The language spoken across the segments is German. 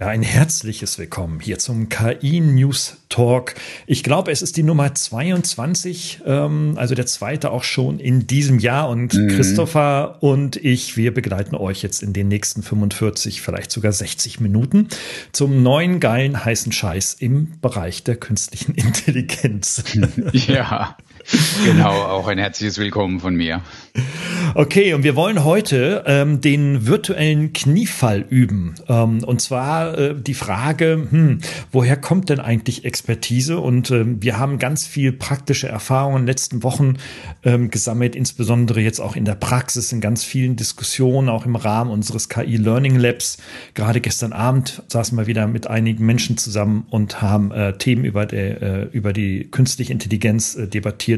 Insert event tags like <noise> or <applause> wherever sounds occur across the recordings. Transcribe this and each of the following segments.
Ja, ein herzliches Willkommen hier zum KI News Talk. Ich glaube, es ist die Nummer 22, ähm, also der zweite auch schon in diesem Jahr. Und mhm. Christopher und ich, wir begleiten euch jetzt in den nächsten 45, vielleicht sogar 60 Minuten zum neuen geilen heißen Scheiß im Bereich der künstlichen <laughs> Intelligenz. ja, genau, auch ein herzliches Willkommen von mir. Okay, und wir wollen heute ähm, den virtuellen Kniefall üben. Ähm, und zwar äh, die Frage, hm, woher kommt denn eigentlich Expertise? Und ähm, wir haben ganz viel praktische Erfahrungen in den letzten Wochen ähm, gesammelt, insbesondere jetzt auch in der Praxis, in ganz vielen Diskussionen, auch im Rahmen unseres KI Learning Labs. Gerade gestern Abend saßen wir wieder mit einigen Menschen zusammen und haben äh, Themen über, der, äh, über die künstliche Intelligenz äh,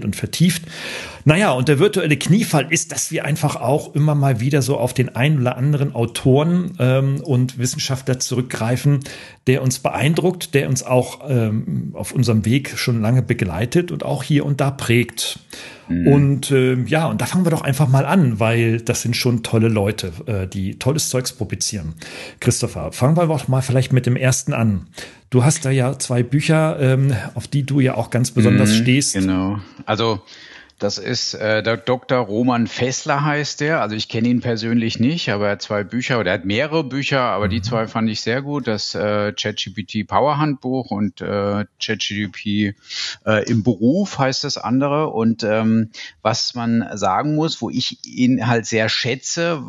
debattiert und vertieft. Naja, und der virtuelle Kniefall ist, dass wir einfach auch immer mal wieder so auf den einen oder anderen Autoren ähm, und Wissenschaftler zurückgreifen, der uns beeindruckt, der uns auch ähm, auf unserem Weg schon lange begleitet und auch hier und da prägt. Mhm. Und äh, ja, und da fangen wir doch einfach mal an, weil das sind schon tolle Leute, äh, die tolles Zeugs publizieren. Christopher, fangen wir doch mal vielleicht mit dem ersten an. Du hast da ja zwei Bücher, ähm, auf die du ja auch ganz besonders mhm, stehst. Genau. Also das ist äh, der Dr. Roman Fessler heißt der. Also ich kenne ihn persönlich nicht, aber er hat zwei Bücher oder er hat mehrere Bücher, aber mhm. die zwei fand ich sehr gut. Das äh, ChatGPT Power Handbuch und äh, ChatGPT äh, im Beruf heißt das andere. Und ähm, was man sagen muss, wo ich ihn halt sehr schätze,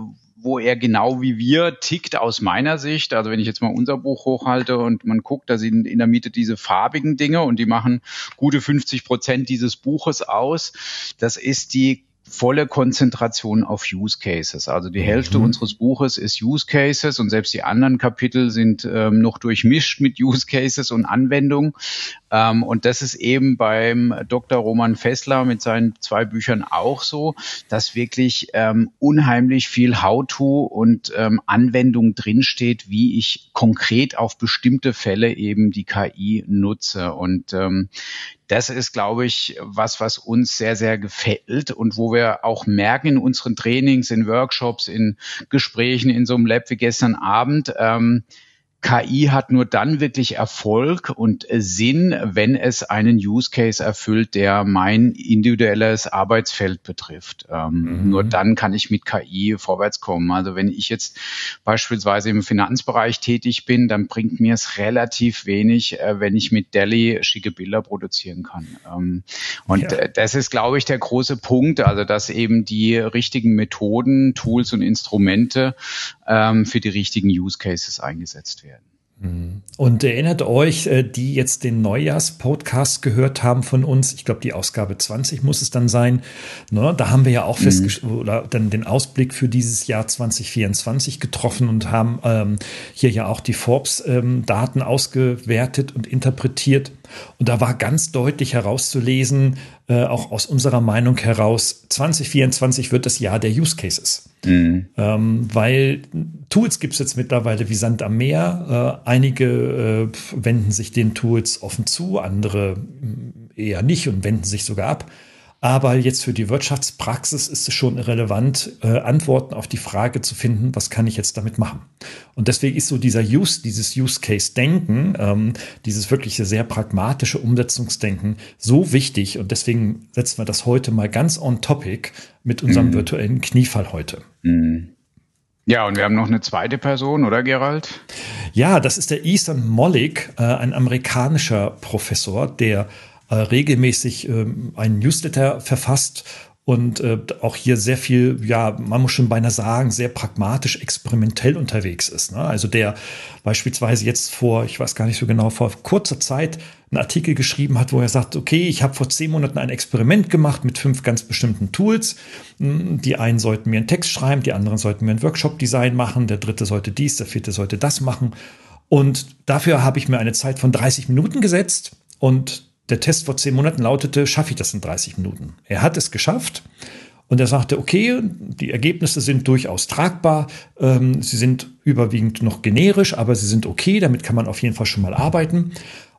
wo er genau wie wir tickt aus meiner Sicht. Also wenn ich jetzt mal unser Buch hochhalte und man guckt, da sind in der Mitte diese farbigen Dinge und die machen gute 50 Prozent dieses Buches aus. Das ist die volle Konzentration auf Use Cases. Also die Hälfte mhm. unseres Buches ist Use Cases und selbst die anderen Kapitel sind ähm, noch durchmischt mit Use Cases und Anwendungen. Ähm, und das ist eben beim Dr. Roman Fessler mit seinen zwei Büchern auch so, dass wirklich ähm, unheimlich viel How-to und ähm, Anwendung drinsteht, wie ich konkret auf bestimmte Fälle eben die KI nutze. Und ähm, das ist, glaube ich, was, was uns sehr, sehr gefällt und wo wir auch merken in unseren Trainings, in Workshops, in Gesprächen, in so einem Lab wie gestern Abend, ähm, KI hat nur dann wirklich Erfolg und Sinn, wenn es einen Use Case erfüllt, der mein individuelles Arbeitsfeld betrifft. Ähm, mhm. Nur dann kann ich mit KI vorwärts kommen. Also wenn ich jetzt beispielsweise im Finanzbereich tätig bin, dann bringt mir es relativ wenig, äh, wenn ich mit Delhi schicke Bilder produzieren kann. Ähm, und ja. das ist, glaube ich, der große Punkt, also dass eben die richtigen Methoden, Tools und Instrumente ähm, für die richtigen Use Cases eingesetzt werden. Und erinnert euch, äh, die jetzt den Neujahrs-Podcast gehört haben von uns, ich glaube, die Ausgabe 20 muss es dann sein. Ne? Da haben wir ja auch mhm. festgestellt, oder dann den Ausblick für dieses Jahr 2024 getroffen und haben ähm, hier ja auch die Forbes-Daten ähm, ausgewertet und interpretiert. Und da war ganz deutlich herauszulesen, äh, auch aus unserer Meinung heraus, 2024 wird das Jahr der Use Cases. Mhm. Ähm, weil Tools gibt es jetzt mittlerweile wie Sand am Meer. Äh, einige äh, wenden sich den Tools offen zu, andere äh, eher nicht und wenden sich sogar ab. Aber jetzt für die Wirtschaftspraxis ist es schon relevant, äh, Antworten auf die Frage zu finden, was kann ich jetzt damit machen? Und deswegen ist so dieser Use, dieses Use-Case-Denken, ähm, dieses wirklich sehr pragmatische Umsetzungsdenken so wichtig. Und deswegen setzen wir das heute mal ganz on topic mit unserem mhm. virtuellen Kniefall heute. Mhm. Ja, und wir haben noch eine zweite Person, oder Gerald? Ja, das ist der Ethan Mollick, äh, ein amerikanischer Professor, der äh, regelmäßig äh, einen Newsletter verfasst und äh, auch hier sehr viel, ja, man muss schon beinahe sagen, sehr pragmatisch experimentell unterwegs ist. Ne? Also der beispielsweise jetzt vor, ich weiß gar nicht so genau, vor kurzer Zeit einen Artikel geschrieben hat, wo er sagt, okay, ich habe vor zehn Monaten ein Experiment gemacht mit fünf ganz bestimmten Tools. Hm, die einen sollten mir einen Text schreiben, die anderen sollten mir ein Workshop-Design machen, der dritte sollte dies, der vierte sollte das machen. Und dafür habe ich mir eine Zeit von 30 Minuten gesetzt und der Test vor zehn Monaten lautete, schaffe ich das in 30 Minuten? Er hat es geschafft. Und er sagte, okay, die Ergebnisse sind durchaus tragbar. Ähm, sie sind überwiegend noch generisch, aber sie sind okay. Damit kann man auf jeden Fall schon mal arbeiten.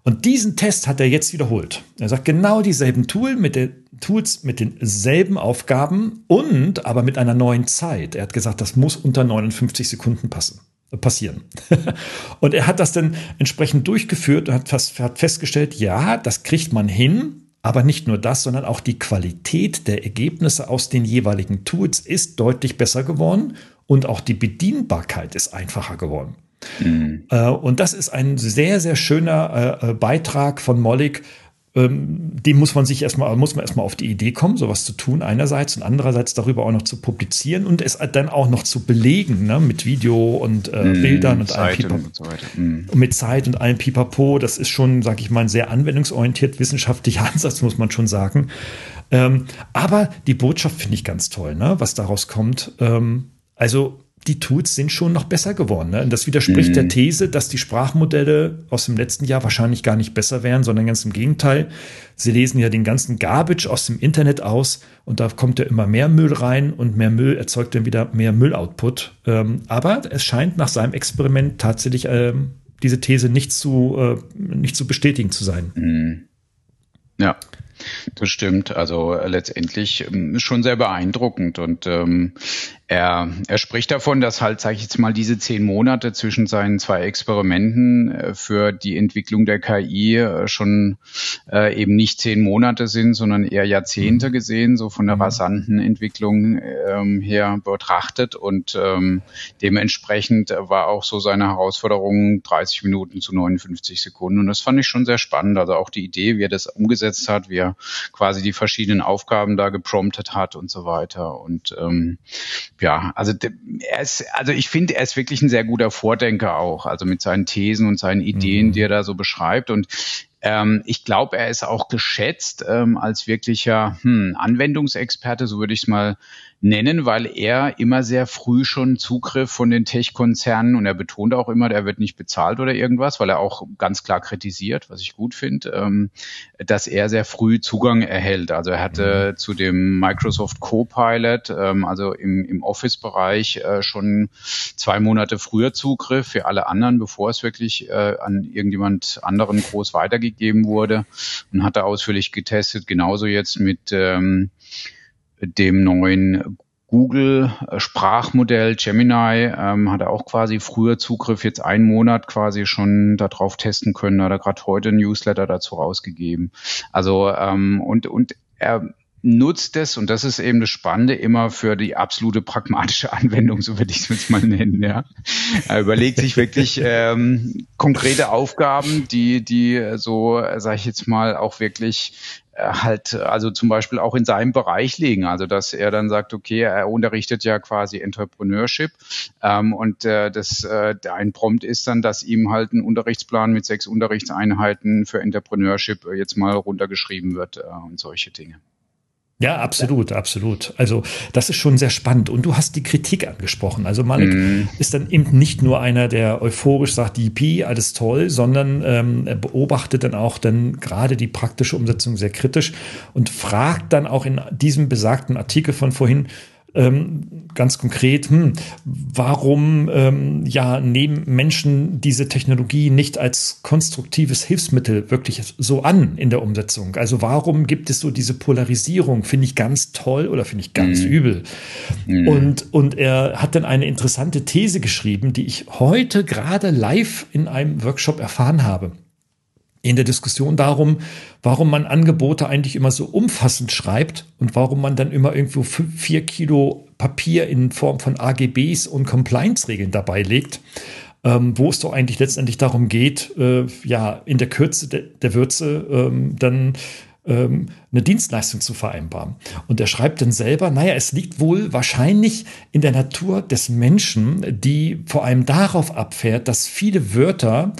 Und diesen Test hat er jetzt wiederholt. Er sagt genau dieselben Tool mit den Tools mit denselben Aufgaben und aber mit einer neuen Zeit. Er hat gesagt, das muss unter 59 Sekunden passen passieren. <laughs> und er hat das dann entsprechend durchgeführt und hat, fast, hat festgestellt, ja, das kriegt man hin, aber nicht nur das, sondern auch die Qualität der Ergebnisse aus den jeweiligen Tools ist deutlich besser geworden und auch die Bedienbarkeit ist einfacher geworden. Mhm. Äh, und das ist ein sehr, sehr schöner äh, äh, Beitrag von Mollig, ähm, dem muss man sich erstmal, muss man erstmal auf die Idee kommen, sowas zu tun einerseits und andererseits darüber auch noch zu publizieren und es dann auch noch zu belegen, ne, mit Video und äh, mm, Bildern und allem Pipapo. Und, so mm. und mit Zeit und allem Pipapo. Das ist schon, sag ich mal, ein sehr anwendungsorientiert wissenschaftlicher <laughs> Ansatz, muss man schon sagen. Ähm, aber die Botschaft finde ich ganz toll, ne, was daraus kommt. Ähm, also die Tools sind schon noch besser geworden. Ne? Und das widerspricht mhm. der These, dass die Sprachmodelle aus dem letzten Jahr wahrscheinlich gar nicht besser wären, sondern ganz im Gegenteil. Sie lesen ja den ganzen Garbage aus dem Internet aus und da kommt ja immer mehr Müll rein und mehr Müll erzeugt dann wieder mehr Mülloutput. Ähm, aber es scheint nach seinem Experiment tatsächlich ähm, diese These nicht zu, äh, nicht zu bestätigen zu sein. Mhm. Ja. Das stimmt. Also äh, letztendlich ähm, schon sehr beeindruckend. Und ähm, er, er spricht davon, dass halt, sage ich jetzt mal, diese zehn Monate zwischen seinen zwei Experimenten äh, für die Entwicklung der KI äh, schon äh, eben nicht zehn Monate sind, sondern eher Jahrzehnte mhm. gesehen, so von der mhm. rasanten Entwicklung ähm, her betrachtet. Und ähm, dementsprechend war auch so seine Herausforderung 30 Minuten zu 59 Sekunden. Und das fand ich schon sehr spannend. Also auch die Idee, wie er das umgesetzt hat, wie er quasi die verschiedenen Aufgaben da gepromptet hat und so weiter. Und ähm, ja, also er ist, also ich finde, er ist wirklich ein sehr guter Vordenker auch, also mit seinen Thesen und seinen Ideen, mhm. die er da so beschreibt. Und ähm, ich glaube, er ist auch geschätzt ähm, als wirklicher hm, Anwendungsexperte, so würde ich es mal nennen, weil er immer sehr früh schon Zugriff von den Tech-Konzernen und er betont auch immer, er wird nicht bezahlt oder irgendwas, weil er auch ganz klar kritisiert, was ich gut finde, ähm, dass er sehr früh Zugang erhält. Also er hatte mhm. zu dem Microsoft Copilot, ähm, also im, im Office-Bereich äh, schon zwei Monate früher Zugriff für alle anderen, bevor es wirklich äh, an irgendjemand anderen groß weitergegeben wurde und hat er ausführlich getestet. Genauso jetzt mit ähm, dem neuen Google Sprachmodell Gemini ähm, hat er auch quasi früher Zugriff, jetzt einen Monat quasi schon darauf testen können. Hat er gerade heute ein Newsletter dazu rausgegeben. Also ähm, und und er nutzt es, und das ist eben das Spannende, immer für die absolute pragmatische <laughs> Anwendung, so würde ich es jetzt mal nennen. Ja. Er überlegt sich wirklich ähm, konkrete Aufgaben, die, die so, sage ich jetzt mal, auch wirklich äh, halt also zum Beispiel auch in seinem Bereich liegen. Also dass er dann sagt, okay, er unterrichtet ja quasi Entrepreneurship ähm, und äh, das äh, ein Prompt ist dann, dass ihm halt ein Unterrichtsplan mit sechs Unterrichtseinheiten für Entrepreneurship äh, jetzt mal runtergeschrieben wird äh, und solche Dinge. Ja, absolut, absolut. Also das ist schon sehr spannend. Und du hast die Kritik angesprochen. Also Malik mm. ist dann eben nicht nur einer, der euphorisch sagt, die IP, alles toll, sondern ähm, er beobachtet dann auch dann gerade die praktische Umsetzung sehr kritisch und fragt dann auch in diesem besagten Artikel von vorhin, ähm, ganz konkret, hm, warum ähm, ja nehmen Menschen diese Technologie nicht als konstruktives Hilfsmittel wirklich so an in der Umsetzung? Also warum gibt es so diese Polarisierung? Finde ich ganz toll oder finde ich ganz mhm. übel? Mhm. Und, und er hat dann eine interessante These geschrieben, die ich heute gerade live in einem Workshop erfahren habe in der Diskussion darum, warum man Angebote eigentlich immer so umfassend schreibt und warum man dann immer irgendwo vier Kilo Papier in Form von AGBs und Compliance-Regeln dabei legt, ähm, wo es doch eigentlich letztendlich darum geht, äh, ja, in der Kürze de der Würze ähm, dann ähm, eine Dienstleistung zu vereinbaren. Und er schreibt dann selber, naja, es liegt wohl wahrscheinlich in der Natur des Menschen, die vor allem darauf abfährt, dass viele Wörter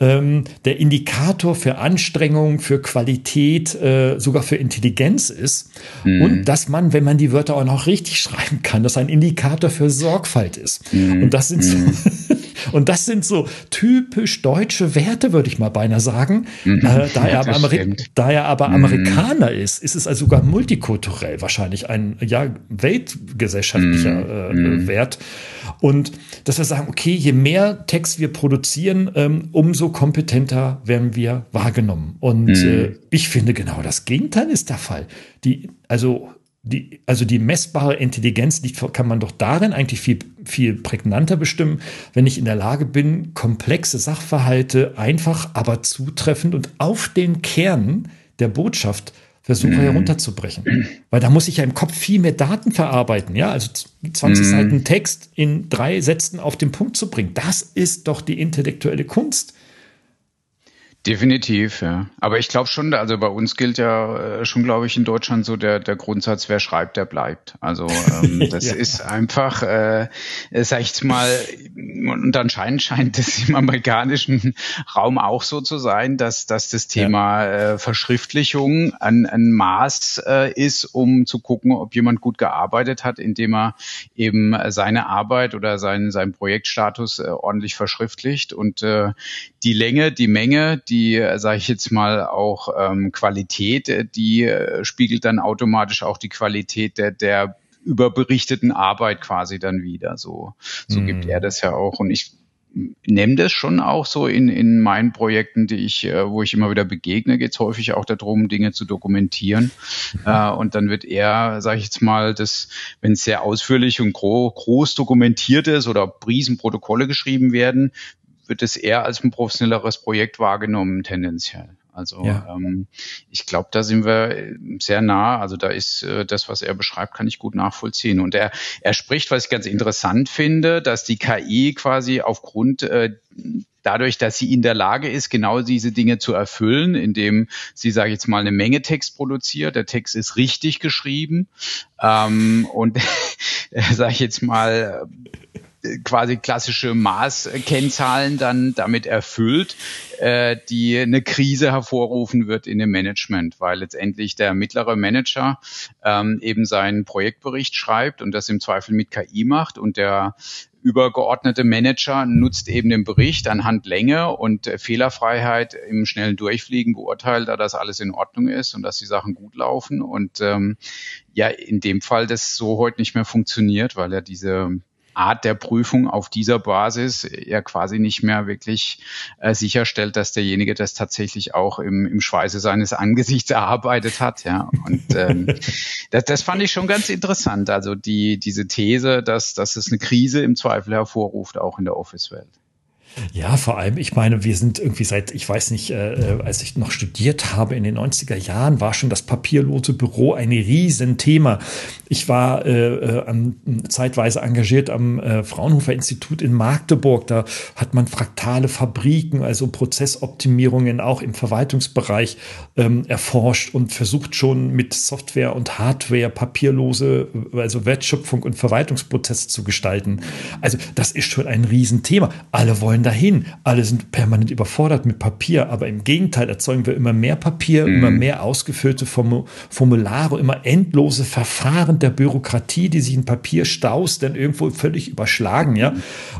ähm, der Indikator für Anstrengung, für Qualität, äh, sogar für Intelligenz ist. Mhm. Und dass man, wenn man die Wörter auch noch richtig schreiben kann, dass ein Indikator für Sorgfalt ist. Mhm. Und das sind so, mhm. <laughs> Und das sind so typisch deutsche Werte, würde ich mal beinahe sagen. Mhm. Äh, da, er aber da, er aber mhm. Amerikaner ist, ist es also sogar multikulturell wahrscheinlich ein ja, weltgesellschaftlicher mhm. äh, Wert. Und dass wir sagen, okay, je mehr Text wir produzieren, ähm, umso kompetenter werden wir wahrgenommen. Und mhm. äh, ich finde genau das Gegenteil ist der Fall. Die, also die, also die messbare Intelligenz liegt, kann man doch darin eigentlich viel, viel prägnanter bestimmen, wenn ich in der Lage bin, komplexe Sachverhalte einfach, aber zutreffend und auf den Kern der Botschaft versuche mhm. herunterzubrechen. Weil da muss ich ja im Kopf viel mehr Daten verarbeiten, ja, also 20 mhm. Seiten Text in drei Sätzen auf den Punkt zu bringen. Das ist doch die intellektuelle Kunst. Definitiv, ja. Aber ich glaube schon, also bei uns gilt ja äh, schon, glaube ich, in Deutschland so der, der Grundsatz, wer schreibt, der bleibt. Also ähm, <laughs> das ja. ist einfach, äh, sag ich mal, und anscheinend scheint es im amerikanischen Raum auch so zu sein, dass, dass das Thema ja. äh, Verschriftlichung ein, ein Maß äh, ist, um zu gucken, ob jemand gut gearbeitet hat, indem er eben seine Arbeit oder seinen, seinen Projektstatus äh, ordentlich verschriftlicht. Und äh, die Länge, die Menge, die, äh, sage ich jetzt mal, auch ähm, Qualität, äh, die äh, spiegelt dann automatisch auch die Qualität der, der überberichteten Arbeit quasi dann wieder. So, so mm. gibt er das ja auch. Und ich nehme das schon auch so in, in meinen Projekten, die ich, äh, wo ich immer wieder begegne, geht es häufig auch darum, Dinge zu dokumentieren. Mhm. Äh, und dann wird eher, sage ich jetzt mal, das, wenn es sehr ausführlich und gro groß dokumentiert ist oder Riesenprotokolle geschrieben werden, wird es eher als ein professionelleres Projekt wahrgenommen, tendenziell. Also ja. ähm, ich glaube, da sind wir sehr nah. Also da ist äh, das, was er beschreibt, kann ich gut nachvollziehen. Und er, er spricht, was ich ganz interessant finde, dass die KI quasi aufgrund äh, dadurch, dass sie in der Lage ist, genau diese Dinge zu erfüllen, indem sie, sage ich jetzt mal, eine Menge Text produziert. Der Text ist richtig geschrieben ähm, und <laughs> sage ich jetzt mal quasi klassische Maßkennzahlen dann damit erfüllt, äh, die eine Krise hervorrufen wird in dem Management, weil letztendlich der mittlere Manager ähm, eben seinen Projektbericht schreibt und das im Zweifel mit KI macht und der übergeordnete Manager nutzt eben den Bericht anhand Länge und Fehlerfreiheit im schnellen Durchfliegen beurteilt, da das alles in Ordnung ist und dass die Sachen gut laufen. Und ähm, ja, in dem Fall das so heute nicht mehr funktioniert, weil er diese Art der Prüfung auf dieser Basis ja quasi nicht mehr wirklich äh, sicherstellt, dass derjenige das tatsächlich auch im, im Schweiße seines Angesichts <laughs> erarbeitet hat. Ja, und ähm, <laughs> das, das fand ich schon ganz interessant. Also die diese These, dass dass es eine Krise im Zweifel hervorruft, auch in der Office-Welt. Ja, vor allem, ich meine, wir sind irgendwie seit, ich weiß nicht, äh, äh als ich noch studiert habe in den 90er Jahren, war schon das papierlose Büro ein Riesenthema. Ich war äh, äh, am, zeitweise engagiert am äh, Fraunhofer Institut in Magdeburg. Da hat man fraktale Fabriken, also Prozessoptimierungen auch im Verwaltungsbereich ähm, erforscht und versucht schon mit Software und Hardware papierlose, also Wertschöpfung und Verwaltungsprozesse zu gestalten. Also das ist schon ein Riesenthema. Alle wollen dahin. Alle sind permanent überfordert mit Papier, aber im Gegenteil erzeugen wir immer mehr Papier, mhm. immer mehr ausgefüllte Formulare, immer endlose Verfahren der Bürokratie, die sich in Papierstaus dann irgendwo völlig überschlagen, ja.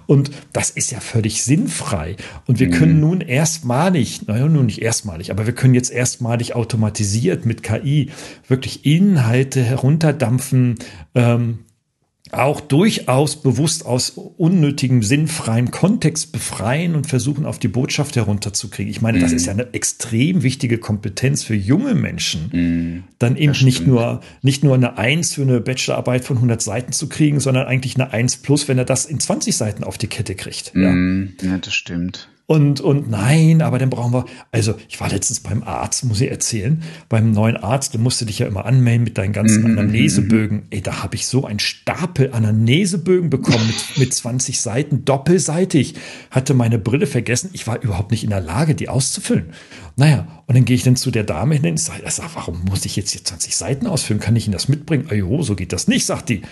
Und das ist ja völlig sinnfrei. Und wir mhm. können nun erstmalig, naja, nun nicht erstmalig, aber wir können jetzt erstmalig automatisiert mit KI wirklich Inhalte herunterdampfen, ähm, auch durchaus bewusst aus unnötigem, sinnfreiem Kontext befreien und versuchen, auf die Botschaft herunterzukriegen. Ich meine, mm. das ist ja eine extrem wichtige Kompetenz für junge Menschen, mm. dann eben nicht nur, nicht nur eine Eins für eine Bachelorarbeit von 100 Seiten zu kriegen, sondern eigentlich eine Eins plus, wenn er das in 20 Seiten auf die Kette kriegt. Ja, mm. ja das stimmt. Und, und nein, aber dann brauchen wir, also ich war letztens beim Arzt, muss ich erzählen, beim neuen Arzt, der musste dich ja immer anmelden mit deinen ganzen mhm. Anamnesebögen. Ey, da habe ich so einen Stapel Anamnesebögen bekommen mit, mit 20 Seiten, doppelseitig. Hatte meine Brille vergessen. Ich war überhaupt nicht in der Lage, die auszufüllen. Naja, und dann gehe ich dann zu der Dame hin und sage, sag, warum muss ich jetzt hier 20 Seiten ausfüllen? Kann ich Ihnen das mitbringen? Ajo, so geht das nicht, sagt die.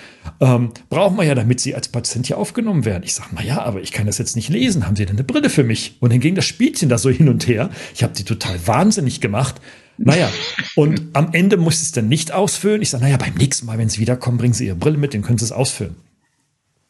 Ähm, brauchen wir ja, damit Sie als Patient hier aufgenommen werden. Ich sage, naja, aber ich kann das jetzt nicht lesen. Haben Sie denn eine Brille für mich? Und dann ging das Spielchen da so hin und her. Ich habe die total wahnsinnig gemacht. Naja, und am Ende muss ich es dann nicht ausfüllen. Ich sage, naja, beim nächsten Mal, wenn Sie wiederkommen, bringen Sie Ihre Brille mit, dann können Sie es ausfüllen.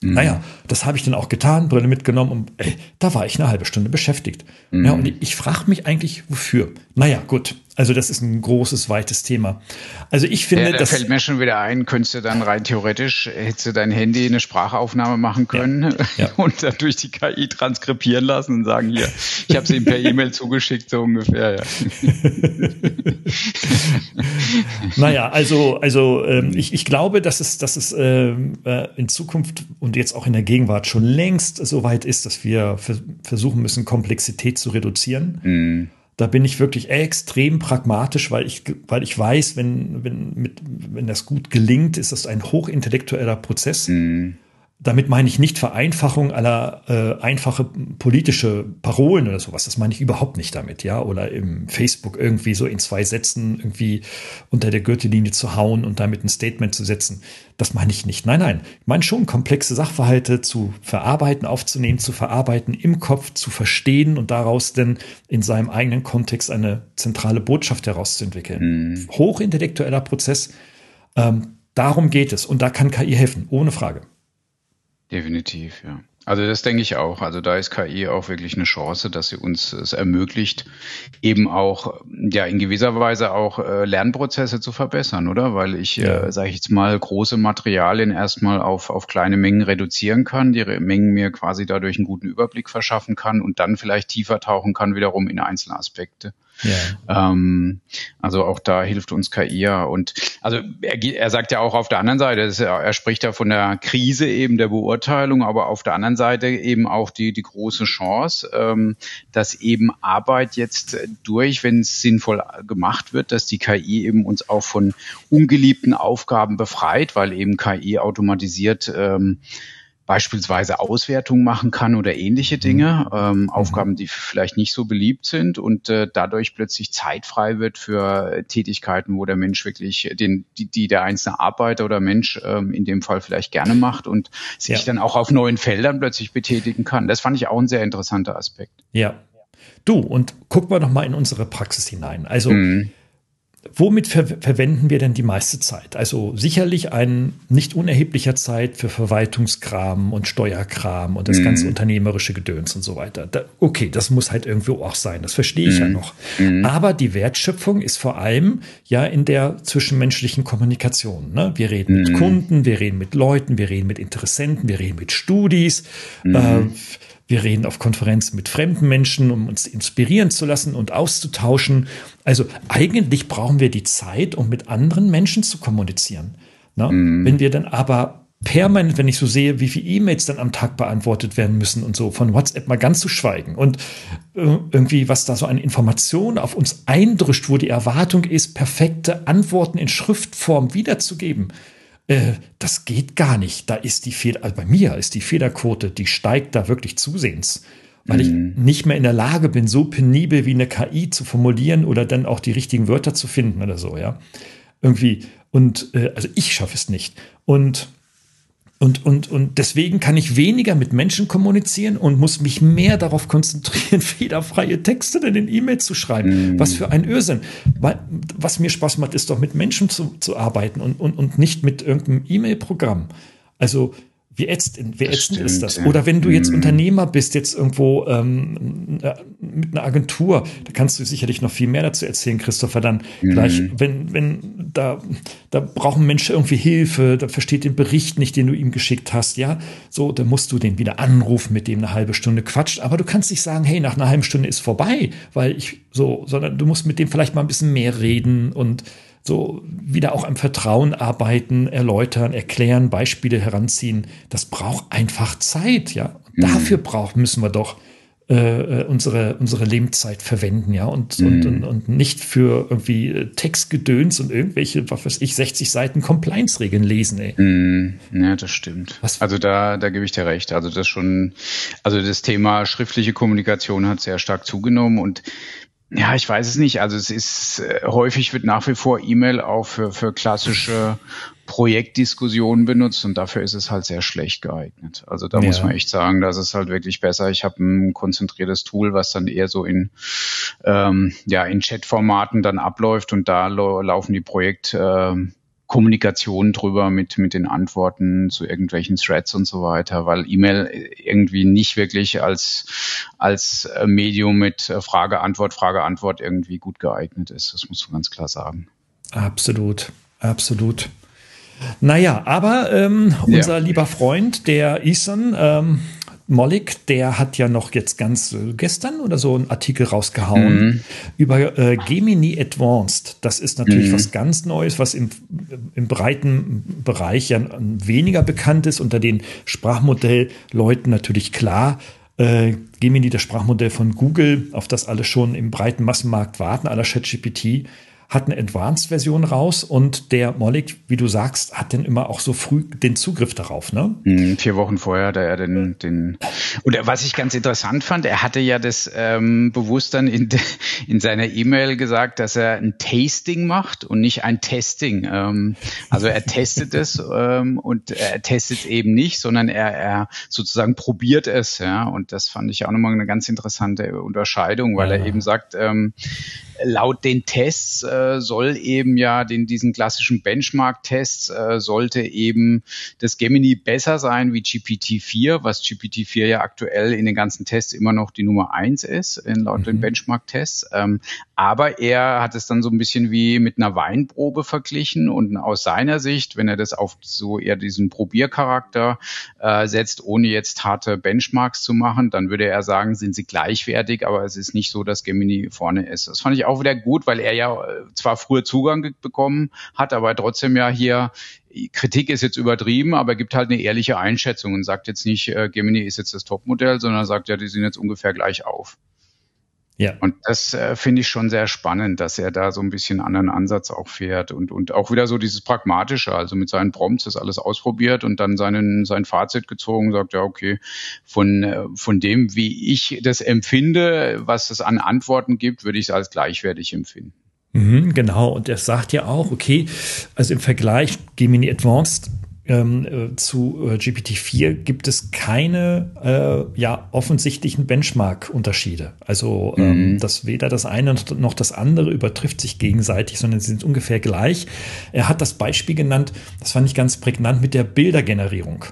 Mhm. Naja, das habe ich dann auch getan, Brille mitgenommen und ey, da war ich eine halbe Stunde beschäftigt. Mhm. Ja, und ich, ich frage mich eigentlich, wofür. Naja, gut. Also das ist ein großes, weites Thema. Also ich finde, ja, da das fällt mir schon wieder ein, könntest du dann rein theoretisch, hättest du dein Handy eine Sprachaufnahme machen können ja, ja. <laughs> und dann durch die KI transkribieren lassen und sagen, hier, ich habe sie ihm per E-Mail zugeschickt, so ungefähr. Ja. <laughs> naja, also, also ähm, ich, ich glaube, dass es, dass es ähm, äh, in Zukunft und jetzt auch in der Gegenwart schon längst so weit ist, dass wir versuchen müssen, Komplexität zu reduzieren. Mhm da bin ich wirklich extrem pragmatisch, weil ich, weil ich weiß, wenn, wenn, mit, wenn das gut gelingt, ist das ein hochintellektueller Prozess. Mhm. Damit meine ich nicht Vereinfachung aller äh, einfache politische Parolen oder sowas. Das meine ich überhaupt nicht damit, ja. Oder im Facebook irgendwie so in zwei Sätzen irgendwie unter der Gürtellinie zu hauen und damit ein Statement zu setzen. Das meine ich nicht. Nein, nein. Ich meine schon komplexe Sachverhalte zu verarbeiten, aufzunehmen, zu verarbeiten, im Kopf zu verstehen und daraus dann in seinem eigenen Kontext eine zentrale Botschaft herauszuentwickeln. Mhm. Hochintellektueller Prozess. Ähm, darum geht es. Und da kann KI helfen, ohne Frage. Definitiv, ja. Also das denke ich auch. Also da ist KI auch wirklich eine Chance, dass sie uns es ermöglicht, eben auch ja in gewisser Weise auch äh, Lernprozesse zu verbessern, oder? Weil ich, ja. äh, sage ich jetzt mal, große Materialien erstmal auf auf kleine Mengen reduzieren kann, die Mengen mir quasi dadurch einen guten Überblick verschaffen kann und dann vielleicht tiefer tauchen kann wiederum in einzelne Aspekte. Ja. Ähm, also auch da hilft uns KI ja. Und also er, er sagt ja auch auf der anderen Seite, ist, er spricht ja von der Krise eben der Beurteilung, aber auf der anderen Seite eben auch die, die große Chance, ähm, dass eben Arbeit jetzt durch, wenn es sinnvoll gemacht wird, dass die KI eben uns auch von ungeliebten Aufgaben befreit, weil eben KI automatisiert ähm, beispielsweise Auswertungen machen kann oder ähnliche mhm. Dinge, ähm, mhm. Aufgaben, die vielleicht nicht so beliebt sind und äh, dadurch plötzlich Zeit frei wird für Tätigkeiten, wo der Mensch wirklich den, die, die der einzelne Arbeiter oder Mensch ähm, in dem Fall vielleicht gerne macht und sich ja. dann auch auf neuen Feldern plötzlich betätigen kann. Das fand ich auch ein sehr interessanter Aspekt. Ja. Du, und guck mal noch mal in unsere Praxis hinein. Also mhm. Womit ver verwenden wir denn die meiste Zeit? Also sicherlich ein nicht unerheblicher Zeit für Verwaltungskram und Steuerkram und das mhm. ganze unternehmerische Gedöns und so weiter. Da, okay, das muss halt irgendwo auch sein, das verstehe ich mhm. ja noch. Mhm. Aber die Wertschöpfung ist vor allem ja in der zwischenmenschlichen Kommunikation. Ne? Wir reden mit mhm. Kunden, wir reden mit Leuten, wir reden mit Interessenten, wir reden mit Studis. Mhm. Äh, wir reden auf Konferenzen mit fremden Menschen, um uns inspirieren zu lassen und auszutauschen. Also eigentlich brauchen wir die Zeit, um mit anderen Menschen zu kommunizieren. Ne? Mm. Wenn wir dann aber permanent, wenn ich so sehe, wie viele E-Mails dann am Tag beantwortet werden müssen und so, von WhatsApp mal ganz zu schweigen und äh, irgendwie, was da so an Informationen auf uns eindrischt, wo die Erwartung ist, perfekte Antworten in Schriftform wiederzugeben äh, das geht gar nicht. Da ist die Fehler, also bei mir ist die Fehlerquote, die steigt da wirklich zusehends, weil mhm. ich nicht mehr in der Lage bin, so penibel wie eine KI zu formulieren oder dann auch die richtigen Wörter zu finden oder so, ja. Irgendwie. Und äh, also ich schaffe es nicht. Und und, und, und deswegen kann ich weniger mit Menschen kommunizieren und muss mich mehr darauf konzentrieren, <laughs> fehlerfreie Texte in den E-Mails zu schreiben. Mm. Was für ein Irrsinn. Was mir Spaß macht, ist doch mit Menschen zu, zu arbeiten und, und, und nicht mit irgendeinem E-Mail-Programm. Also wie ätzend, wie ätzend ist das? Oder wenn du jetzt mhm. Unternehmer bist, jetzt irgendwo ähm, äh, mit einer Agentur, da kannst du sicherlich noch viel mehr dazu erzählen, Christopher. Dann mhm. gleich, wenn, wenn da, da brauchen Menschen irgendwie Hilfe, da versteht den Bericht nicht, den du ihm geschickt hast, ja, so, dann musst du den wieder anrufen, mit dem eine halbe Stunde quatscht. Aber du kannst nicht sagen, hey, nach einer halben Stunde ist vorbei, weil ich so, sondern du musst mit dem vielleicht mal ein bisschen mehr reden und so wieder auch am Vertrauen arbeiten, erläutern, erklären, Beispiele heranziehen. Das braucht einfach Zeit, ja. Mhm. Dafür braucht, müssen wir doch äh, unsere, unsere Lebenszeit verwenden, ja, und, mhm. und, und, und, nicht für irgendwie Textgedöns und irgendwelche, was weiß ich, 60 Seiten Compliance-Regeln lesen, ey. Mhm. Ja, das stimmt. Was? Also da, da gebe ich dir recht. Also das schon, also das Thema schriftliche Kommunikation hat sehr stark zugenommen und ja, ich weiß es nicht. Also es ist äh, häufig wird nach wie vor E-Mail auch für, für klassische Projektdiskussionen benutzt und dafür ist es halt sehr schlecht geeignet. Also da ja. muss man echt sagen, das ist halt wirklich besser. Ich habe ein konzentriertes Tool, was dann eher so in ähm, ja in Chat-Formaten dann abläuft und da laufen die Projekt ähm, Kommunikation drüber mit, mit den Antworten zu irgendwelchen Threads und so weiter, weil E-Mail irgendwie nicht wirklich als, als äh, Medium mit äh, Frage, Antwort, Frage, Antwort irgendwie gut geeignet ist. Das muss man ganz klar sagen. Absolut, absolut. Naja, aber ähm, unser ja. lieber Freund, der Ethan, ähm, Mollig, der hat ja noch jetzt ganz äh, gestern oder so einen Artikel rausgehauen mhm. über äh, Gemini Advanced. Das ist natürlich mhm. was ganz Neues, was im, im breiten Bereich ja weniger bekannt ist. Unter den Sprachmodellleuten natürlich klar. Äh, Gemini, das Sprachmodell von Google, auf das alle schon im breiten Massenmarkt warten, aller ChatGPT hat eine Advanced-Version raus und der Mollig, wie du sagst, hat dann immer auch so früh den Zugriff darauf, ne? Mhm, vier Wochen vorher, da er den, den und was ich ganz interessant fand, er hatte ja das ähm, bewusst dann in, in seiner E-Mail gesagt, dass er ein Tasting macht und nicht ein Testing. Ähm, also er testet es <laughs> ähm, und er testet eben nicht, sondern er, er sozusagen probiert es, ja. Und das fand ich auch nochmal eine ganz interessante Unterscheidung, weil ja. er eben sagt, ähm, laut den Tests äh, soll eben ja den diesen klassischen Benchmark-Tests äh, sollte eben das Gemini besser sein wie GPT-4, was GPT-4 ja aktuell in den ganzen Tests immer noch die Nummer eins ist, in, laut mhm. den Benchmark-Tests. Ähm, aber er hat es dann so ein bisschen wie mit einer Weinprobe verglichen und aus seiner Sicht, wenn er das auf so eher diesen Probiercharakter äh, setzt, ohne jetzt harte Benchmarks zu machen, dann würde er sagen, sind sie gleichwertig, aber es ist nicht so, dass Gemini vorne ist. Das fand ich auch wieder gut, weil er ja äh, zwar früher Zugang bekommen hat, aber trotzdem ja hier Kritik ist jetzt übertrieben, aber gibt halt eine ehrliche Einschätzung und sagt jetzt nicht, äh, Gemini ist jetzt das Topmodell, sondern sagt ja, die sind jetzt ungefähr gleich auf. Ja. Und das äh, finde ich schon sehr spannend, dass er da so ein bisschen anderen Ansatz auch fährt und, und auch wieder so dieses Pragmatische, also mit seinen Prompts das alles ausprobiert und dann seinen, sein Fazit gezogen, sagt, ja, okay, von, äh, von dem, wie ich das empfinde, was es an Antworten gibt, würde ich es als gleichwertig empfinden. Mhm, genau, und er sagt ja auch, okay, also im Vergleich Gemini Advanced ähm, äh, zu äh, GPT-4 gibt es keine äh, ja, offensichtlichen Benchmark-Unterschiede. Also ähm, mhm. das weder das eine noch das andere übertrifft sich gegenseitig, sondern sie sind ungefähr gleich. Er hat das Beispiel genannt, das fand ich ganz prägnant mit der Bildergenerierung.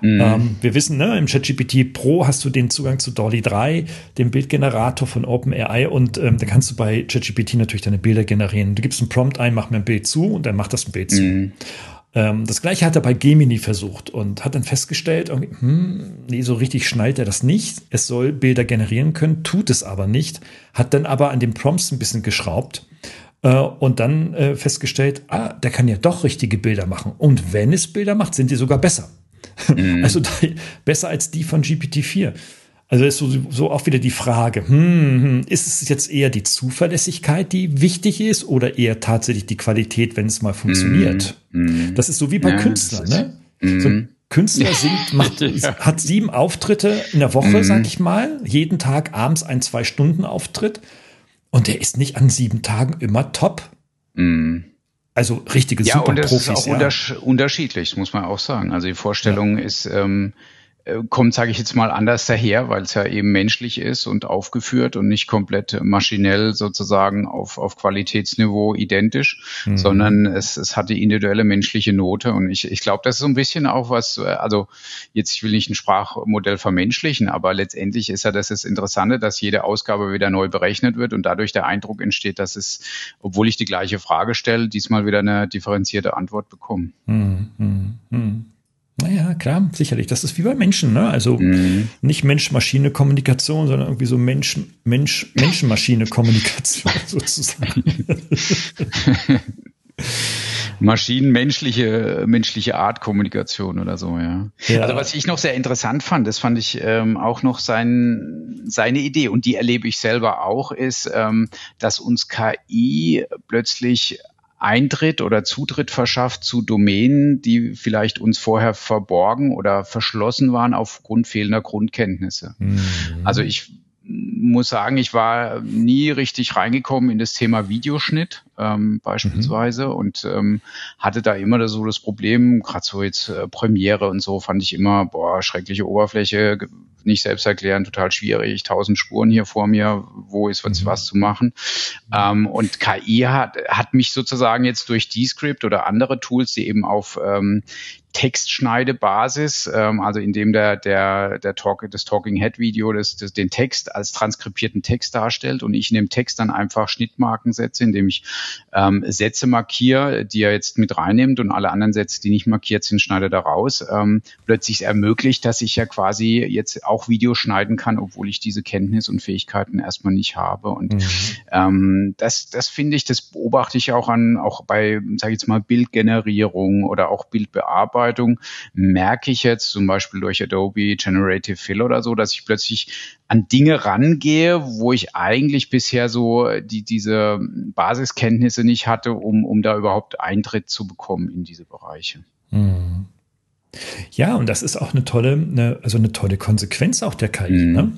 Mhm. Ähm, wir wissen, ne, im ChatGPT Pro hast du den Zugang zu Dolly 3, dem Bildgenerator von OpenAI und ähm, da kannst du bei ChatGPT natürlich deine Bilder generieren. Du gibst einen Prompt ein, mach mir ein Bild zu und er macht das ein Bild mhm. zu. Ähm, das gleiche hat er bei Gemini versucht und hat dann festgestellt, hm, nee, so richtig schnallt er das nicht. Es soll Bilder generieren können, tut es aber nicht. Hat dann aber an den Prompts ein bisschen geschraubt äh, und dann äh, festgestellt, ah, der kann ja doch richtige Bilder machen. Und wenn es Bilder macht, sind die sogar besser. Mhm. Also besser als die von GPT-4. Also ist so, so auch wieder die Frage, hm, hm, ist es jetzt eher die Zuverlässigkeit, die wichtig ist, oder eher tatsächlich die Qualität, wenn es mal funktioniert? Mm, Das ist so wie bei ja, Künstlern, ne? Mm. So ein Künstler <laughs> singt, macht, ja. hat sieben Auftritte in der Woche, mm. sag ich mal, jeden Tag abends ein zwei Stunden Auftritt und der ist nicht an sieben Tagen immer top. Mm. Also richtige ja, Superprofis. Ja, und das ist auch ja. unterschiedlich, muss man auch sagen. Also die Vorstellung ja. ist ähm, äh, kommt, sage ich jetzt mal, anders daher, weil es ja eben menschlich ist und aufgeführt und nicht komplett maschinell sozusagen auf, auf Qualitätsniveau identisch, mhm. sondern es, es hat die individuelle menschliche Note. Und ich, ich glaube, das ist so ein bisschen auch was, äh, also jetzt, ich will nicht ein Sprachmodell vermenschlichen, aber letztendlich ist ja das das Interessante, dass jede Ausgabe wieder neu berechnet wird und dadurch der Eindruck entsteht, dass es, obwohl ich die gleiche Frage stelle, diesmal wieder eine differenzierte Antwort bekomme. Mhm. Mhm. Naja, klar, sicherlich. Das ist wie bei Menschen, ne? Also mhm. nicht Mensch-Maschine-Kommunikation, sondern irgendwie so Mensch, Mensch, Menschen-Maschine-Kommunikation <laughs> sozusagen. <laughs> Maschinenmenschliche menschliche Art Kommunikation oder so, ja. ja. Also was ich noch sehr interessant fand, das fand ich ähm, auch noch sein, seine Idee und die erlebe ich selber auch, ist, ähm, dass uns KI plötzlich Eintritt oder Zutritt verschafft zu Domänen, die vielleicht uns vorher verborgen oder verschlossen waren aufgrund fehlender Grundkenntnisse. Mhm. Also ich muss sagen, ich war nie richtig reingekommen in das Thema Videoschnitt ähm, beispielsweise mhm. und ähm, hatte da immer so das Problem, gerade so jetzt äh, Premiere und so fand ich immer, boah, schreckliche Oberfläche, nicht selbst erklären, total schwierig, tausend Spuren hier vor mir, wo ist was, mhm. was zu machen. Ähm, und KI hat, hat mich sozusagen jetzt durch Descript oder andere Tools, die eben auf ähm, Textschneidebasis, ähm, also indem der, der, der Talk, das Talking Head Video das, das, den Text als transkribierten Text darstellt und ich in dem Text dann einfach Schnittmarken setze, indem ich ähm, Sätze markiere, die er jetzt mit reinnimmt und alle anderen Sätze, die nicht markiert sind, schneide da raus. Ähm, plötzlich ermöglicht, dass ich ja quasi jetzt auch Video schneiden kann, obwohl ich diese Kenntnis und Fähigkeiten erstmal nicht habe. Und mhm. ähm, das, das finde ich, das beobachte ich auch an, auch bei, sage ich jetzt mal, Bildgenerierung oder auch Bildbearbeitung merke ich jetzt zum Beispiel durch Adobe Generative Fill oder so, dass ich plötzlich an Dinge rangehe, wo ich eigentlich bisher so die, diese Basiskenntnisse nicht hatte, um, um da überhaupt Eintritt zu bekommen in diese Bereiche. Mhm. Ja, und das ist auch eine tolle, eine, also eine tolle Konsequenz auch der KI. Mhm. Ne?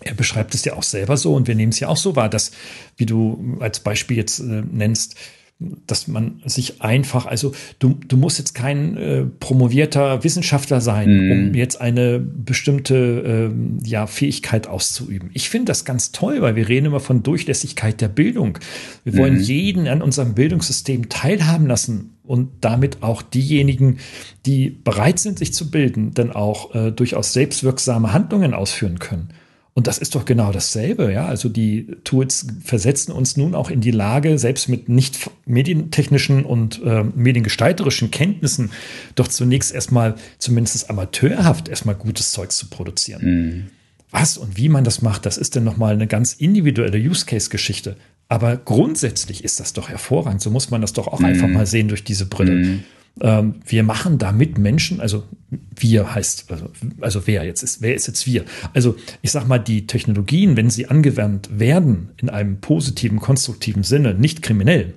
Er beschreibt es ja auch selber so und wir nehmen es ja auch so wahr, dass, wie du als Beispiel jetzt äh, nennst, dass man sich einfach, also du, du musst jetzt kein äh, promovierter Wissenschaftler sein, mm. um jetzt eine bestimmte äh, ja, Fähigkeit auszuüben. Ich finde das ganz toll, weil wir reden immer von Durchlässigkeit der Bildung. Wir wollen mm. jeden an unserem Bildungssystem teilhaben lassen und damit auch diejenigen, die bereit sind, sich zu bilden, dann auch äh, durchaus selbstwirksame Handlungen ausführen können. Und das ist doch genau dasselbe, ja. Also die Tools versetzen uns nun auch in die Lage, selbst mit nicht medientechnischen und äh, mediengestalterischen Kenntnissen, doch zunächst erstmal zumindest amateurhaft erstmal gutes Zeugs zu produzieren. Mhm. Was und wie man das macht, das ist dann nochmal eine ganz individuelle Use-Case-Geschichte. Aber grundsätzlich ist das doch hervorragend. So muss man das doch auch mhm. einfach mal sehen durch diese Brille. Mhm. Ähm, wir machen damit Menschen, also wir heißt, also, also wer jetzt ist, wer ist jetzt wir? Also ich sag mal, die Technologien, wenn sie angewandt werden in einem positiven, konstruktiven Sinne, nicht kriminell,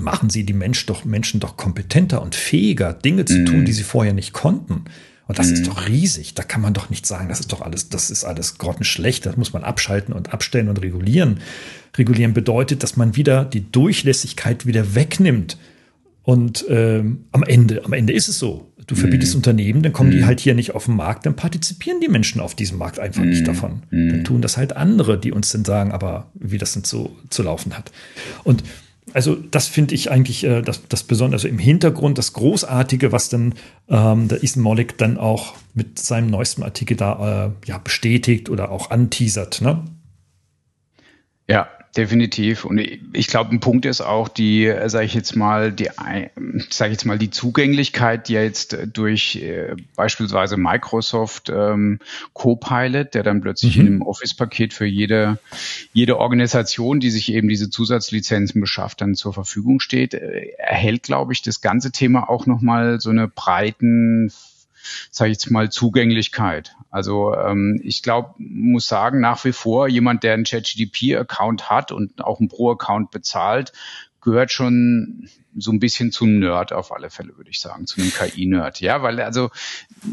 machen sie die Mensch doch, Menschen doch kompetenter und fähiger, Dinge zu tun, die mhm. sie vorher nicht konnten. Und das mhm. ist doch riesig. Da kann man doch nicht sagen, das ist doch alles, das ist alles grottenschlecht. Das muss man abschalten und abstellen und regulieren. Regulieren bedeutet, dass man wieder die Durchlässigkeit wieder wegnimmt und ähm, am Ende, am Ende ist es so. Du verbietest mm. Unternehmen, dann kommen mm. die mhm. halt hier nicht auf den Markt, dann partizipieren die Menschen auf diesem Markt einfach mm. nicht mhm. davon. Dann mhm. tun das halt andere, die uns dann sagen, aber wie das denn so zu laufen hat. Und also das finde ich eigentlich äh, das, das Besondere, also im Hintergrund das Großartige, was dann ähm, der Ethan Mollick dann auch mit seinem neuesten Artikel da äh, ja, bestätigt oder auch anteasert. Ne? Ja, definitiv. Und ich glaube, ein Punkt ist auch die, sage ich jetzt mal, die, sage ich jetzt mal, die Zugänglichkeit, die ja jetzt durch äh, beispielsweise Microsoft ähm, Copilot, der dann plötzlich mhm. in einem Office-Paket für jede jede Organisation, die sich eben diese Zusatzlizenzen beschafft, dann zur Verfügung steht, äh, erhält, glaube ich, das ganze Thema auch nochmal so eine breiten sage ich jetzt mal, Zugänglichkeit. Also ähm, ich glaube, muss sagen, nach wie vor jemand, der einen ChatGDP-Account hat und auch einen Pro-Account bezahlt, gehört schon so ein bisschen zum Nerd auf alle Fälle, würde ich sagen, zu einem KI-Nerd. Ja, weil also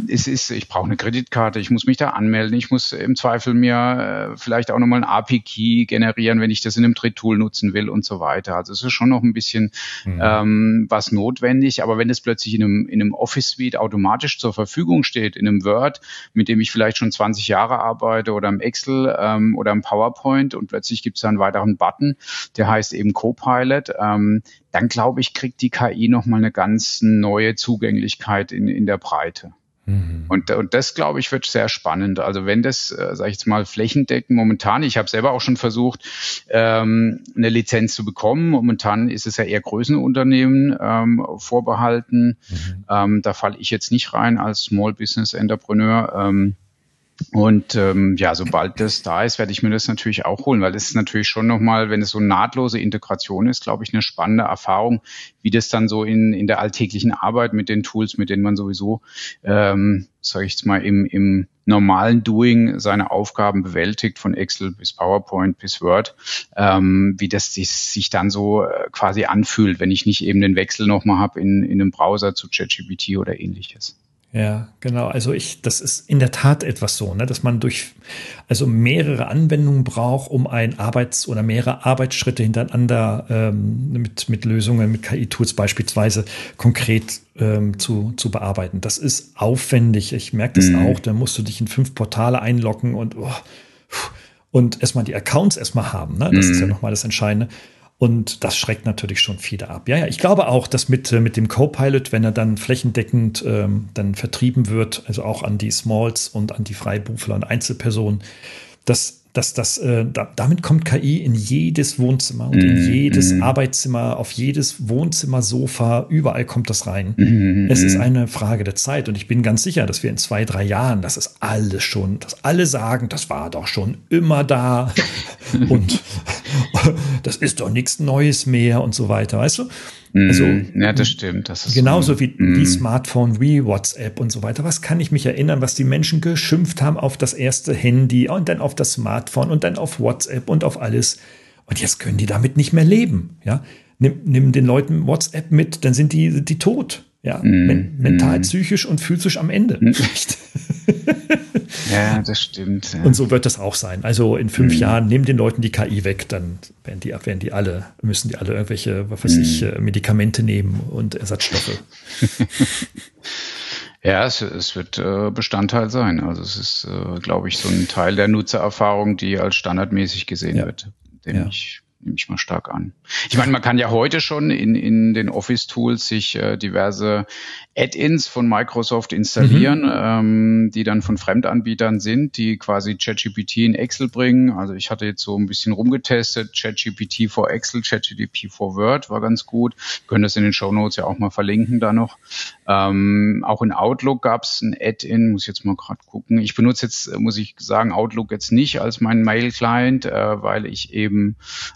es ist, ich brauche eine Kreditkarte, ich muss mich da anmelden, ich muss im Zweifel mir äh, vielleicht auch nochmal ein API-Key generieren, wenn ich das in einem Dritt-Tool nutzen will und so weiter. Also es ist schon noch ein bisschen mhm. ähm, was notwendig, aber wenn es plötzlich in einem, in einem Office-Suite automatisch zur Verfügung steht, in einem Word, mit dem ich vielleicht schon 20 Jahre arbeite oder im Excel ähm, oder im PowerPoint und plötzlich gibt es da einen weiteren Button, der heißt eben Copilot, ähm, dann glaube ich, kriegt die KI nochmal eine ganz neue Zugänglichkeit in, in der Breite. Mhm. Und, und das, glaube ich, wird sehr spannend. Also wenn das, äh, sage ich jetzt mal, flächendeckend momentan, ich habe selber auch schon versucht, ähm, eine Lizenz zu bekommen. Momentan ist es ja eher Größenunternehmen ähm, vorbehalten. Mhm. Ähm, da falle ich jetzt nicht rein als Small Business Entrepreneur. Ähm, und ähm, ja, sobald das da ist, werde ich mir das natürlich auch holen, weil das ist natürlich schon nochmal, wenn es so nahtlose Integration ist, glaube ich, eine spannende Erfahrung, wie das dann so in, in der alltäglichen Arbeit mit den Tools, mit denen man sowieso, ähm, sage ich jetzt mal, im, im normalen Doing seine Aufgaben bewältigt, von Excel bis PowerPoint bis Word, ähm, wie das sich, sich dann so äh, quasi anfühlt, wenn ich nicht eben den Wechsel nochmal habe in, in einem Browser zu ChatGPT oder ähnliches. Ja, genau. Also ich, das ist in der Tat etwas so, ne, dass man durch also mehrere Anwendungen braucht, um ein Arbeits- oder mehrere Arbeitsschritte hintereinander ähm, mit, mit Lösungen, mit KI-Tools beispielsweise konkret ähm, zu, zu bearbeiten. Das ist aufwendig. Ich merke das mhm. auch. Da musst du dich in fünf Portale einloggen und oh, und erstmal die Accounts erstmal haben. Ne? Das mhm. ist ja mhm. nochmal das Entscheidende. Und das schreckt natürlich schon viele ab. Ja, ja, ich glaube auch, dass mit, äh, mit dem Copilot, wenn er dann flächendeckend ähm, dann vertrieben wird, also auch an die Smalls und an die Freiberufler und Einzelpersonen, dass dass das, äh, da, damit kommt KI in jedes Wohnzimmer und in mhm, jedes mm. Arbeitszimmer, auf jedes Wohnzimmersofa, überall kommt das rein. Mm. Es ist eine Frage der Zeit und ich bin ganz sicher, dass wir in zwei, drei Jahren, das ist alles schon, dass alle sagen, das war doch schon immer da <laughs> und das ist doch nichts Neues mehr und so weiter, weißt du? Also, mm, ja, das stimmt. Das ist genauso so. wie, mm. wie Smartphone, wie WhatsApp und so weiter. Was kann ich mich erinnern, was die Menschen geschimpft haben auf das erste Handy und dann auf das Smartphone und dann auf WhatsApp und auf alles. Und jetzt können die damit nicht mehr leben. Ja, nimm, nimm den Leuten WhatsApp mit, dann sind die, die tot. Ja, mm, men mental, mm. psychisch und physisch am Ende. Mm. <laughs> ja, das stimmt. Ja. Und so wird das auch sein. Also in fünf mm. Jahren nehmen den Leuten die KI weg, dann werden die, werden die alle, müssen die alle irgendwelche, was weiß ich, mm. äh, Medikamente nehmen und Ersatzstoffe. <laughs> Ja, es, es wird äh, Bestandteil sein. Also es ist, äh, glaube ich, so ein Teil der Nutzererfahrung, die als standardmäßig gesehen ja. wird, dem ja. ich nehme ich mal stark an. Ich meine, man kann ja heute schon in, in den Office-Tools sich äh, diverse Add-ins von Microsoft installieren, mhm. ähm, die dann von Fremdanbietern sind, die quasi ChatGPT in Excel bringen. Also ich hatte jetzt so ein bisschen rumgetestet, ChatGPT for Excel, ChatGPT for Word war ganz gut. Wir können das in den Show Notes ja auch mal verlinken da noch. Ähm, auch in Outlook gab es ein Add-in, muss ich jetzt mal gerade gucken. Ich benutze jetzt, muss ich sagen, Outlook jetzt nicht als meinen Mail-Client, äh, weil ich eben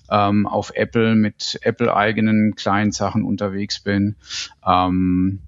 ähm, auf Apple mit Apple-eigenen Client-Sachen unterwegs bin. Ähm,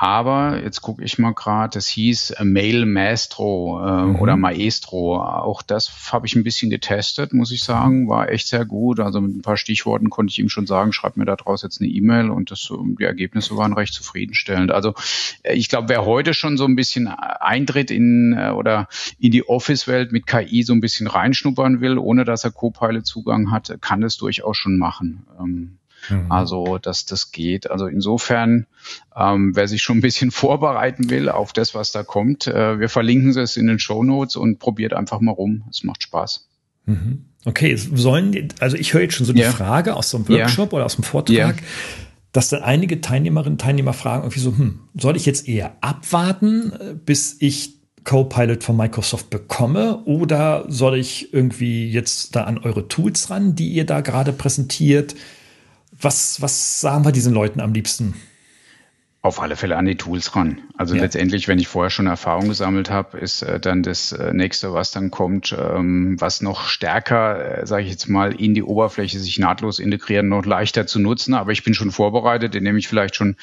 aber jetzt gucke ich mal gerade, das hieß äh, Mail Maestro äh, mhm. oder Maestro. Auch das habe ich ein bisschen getestet, muss ich sagen. War echt sehr gut. Also mit ein paar Stichworten konnte ich ihm schon sagen, schreib mir daraus jetzt eine E-Mail und das, die Ergebnisse waren recht zufriedenstellend. Also äh, ich glaube, wer heute schon so ein bisschen eintritt in äh, oder in die Office-Welt mit KI so ein bisschen reinschnuppern will, ohne dass er Copilot-Zugang hat, kann das durchaus schon machen. Ähm, Mhm. Also, dass das geht. Also insofern, ähm, wer sich schon ein bisschen <laughs> vorbereiten will auf das, was da kommt, äh, wir verlinken es in den Show Notes und probiert einfach mal rum. Es macht Spaß. Mhm. Okay, sollen, also ich höre jetzt schon so die ja. Frage aus so einem Workshop ja. oder aus dem Vortrag, ja. dass dann einige Teilnehmerinnen und Teilnehmer fragen, irgendwie so, hm, soll ich jetzt eher abwarten, äh, bis ich Copilot von Microsoft bekomme oder soll ich irgendwie jetzt da an eure Tools ran, die ihr da gerade präsentiert? Was, was sagen wir diesen Leuten am liebsten? Auf alle Fälle an die Tools ran. Also ja. letztendlich, wenn ich vorher schon Erfahrung gesammelt habe, ist äh, dann das äh, nächste, was dann kommt, ähm, was noch stärker, äh, sage ich jetzt mal, in die Oberfläche sich nahtlos integrieren, noch leichter zu nutzen. Aber ich bin schon vorbereitet, indem ich vielleicht schon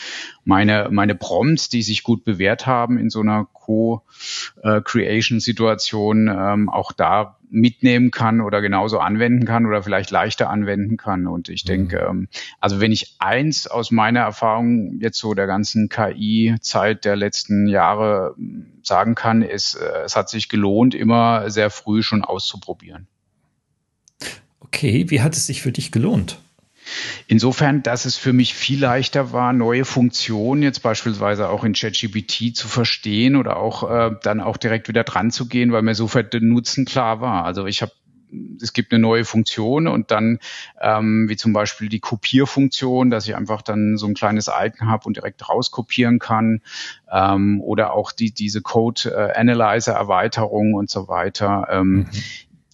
meine meine Prompts, die sich gut bewährt haben in so einer Co-Creation-Situation, ähm, auch da mitnehmen kann oder genauso anwenden kann oder vielleicht leichter anwenden kann. Und ich denke, mhm. ähm, also wenn ich eins aus meiner Erfahrung jetzt so der ganzen KI-Zeit der letzten Jahre ähm, sagen kann, ist, äh, es hat sich gelohnt, immer sehr früh schon auszuprobieren. Okay, wie hat es sich für dich gelohnt? Insofern, dass es für mich viel leichter war, neue Funktionen jetzt beispielsweise auch in ChatGPT zu verstehen oder auch äh, dann auch direkt wieder dran zu gehen, weil mir sofort der Nutzen klar war. Also ich habe es gibt eine neue Funktion und dann ähm, wie zum Beispiel die Kopierfunktion, dass ich einfach dann so ein kleines Icon habe und direkt rauskopieren kann ähm, oder auch die diese Code äh, und so weiter. Ähm, mhm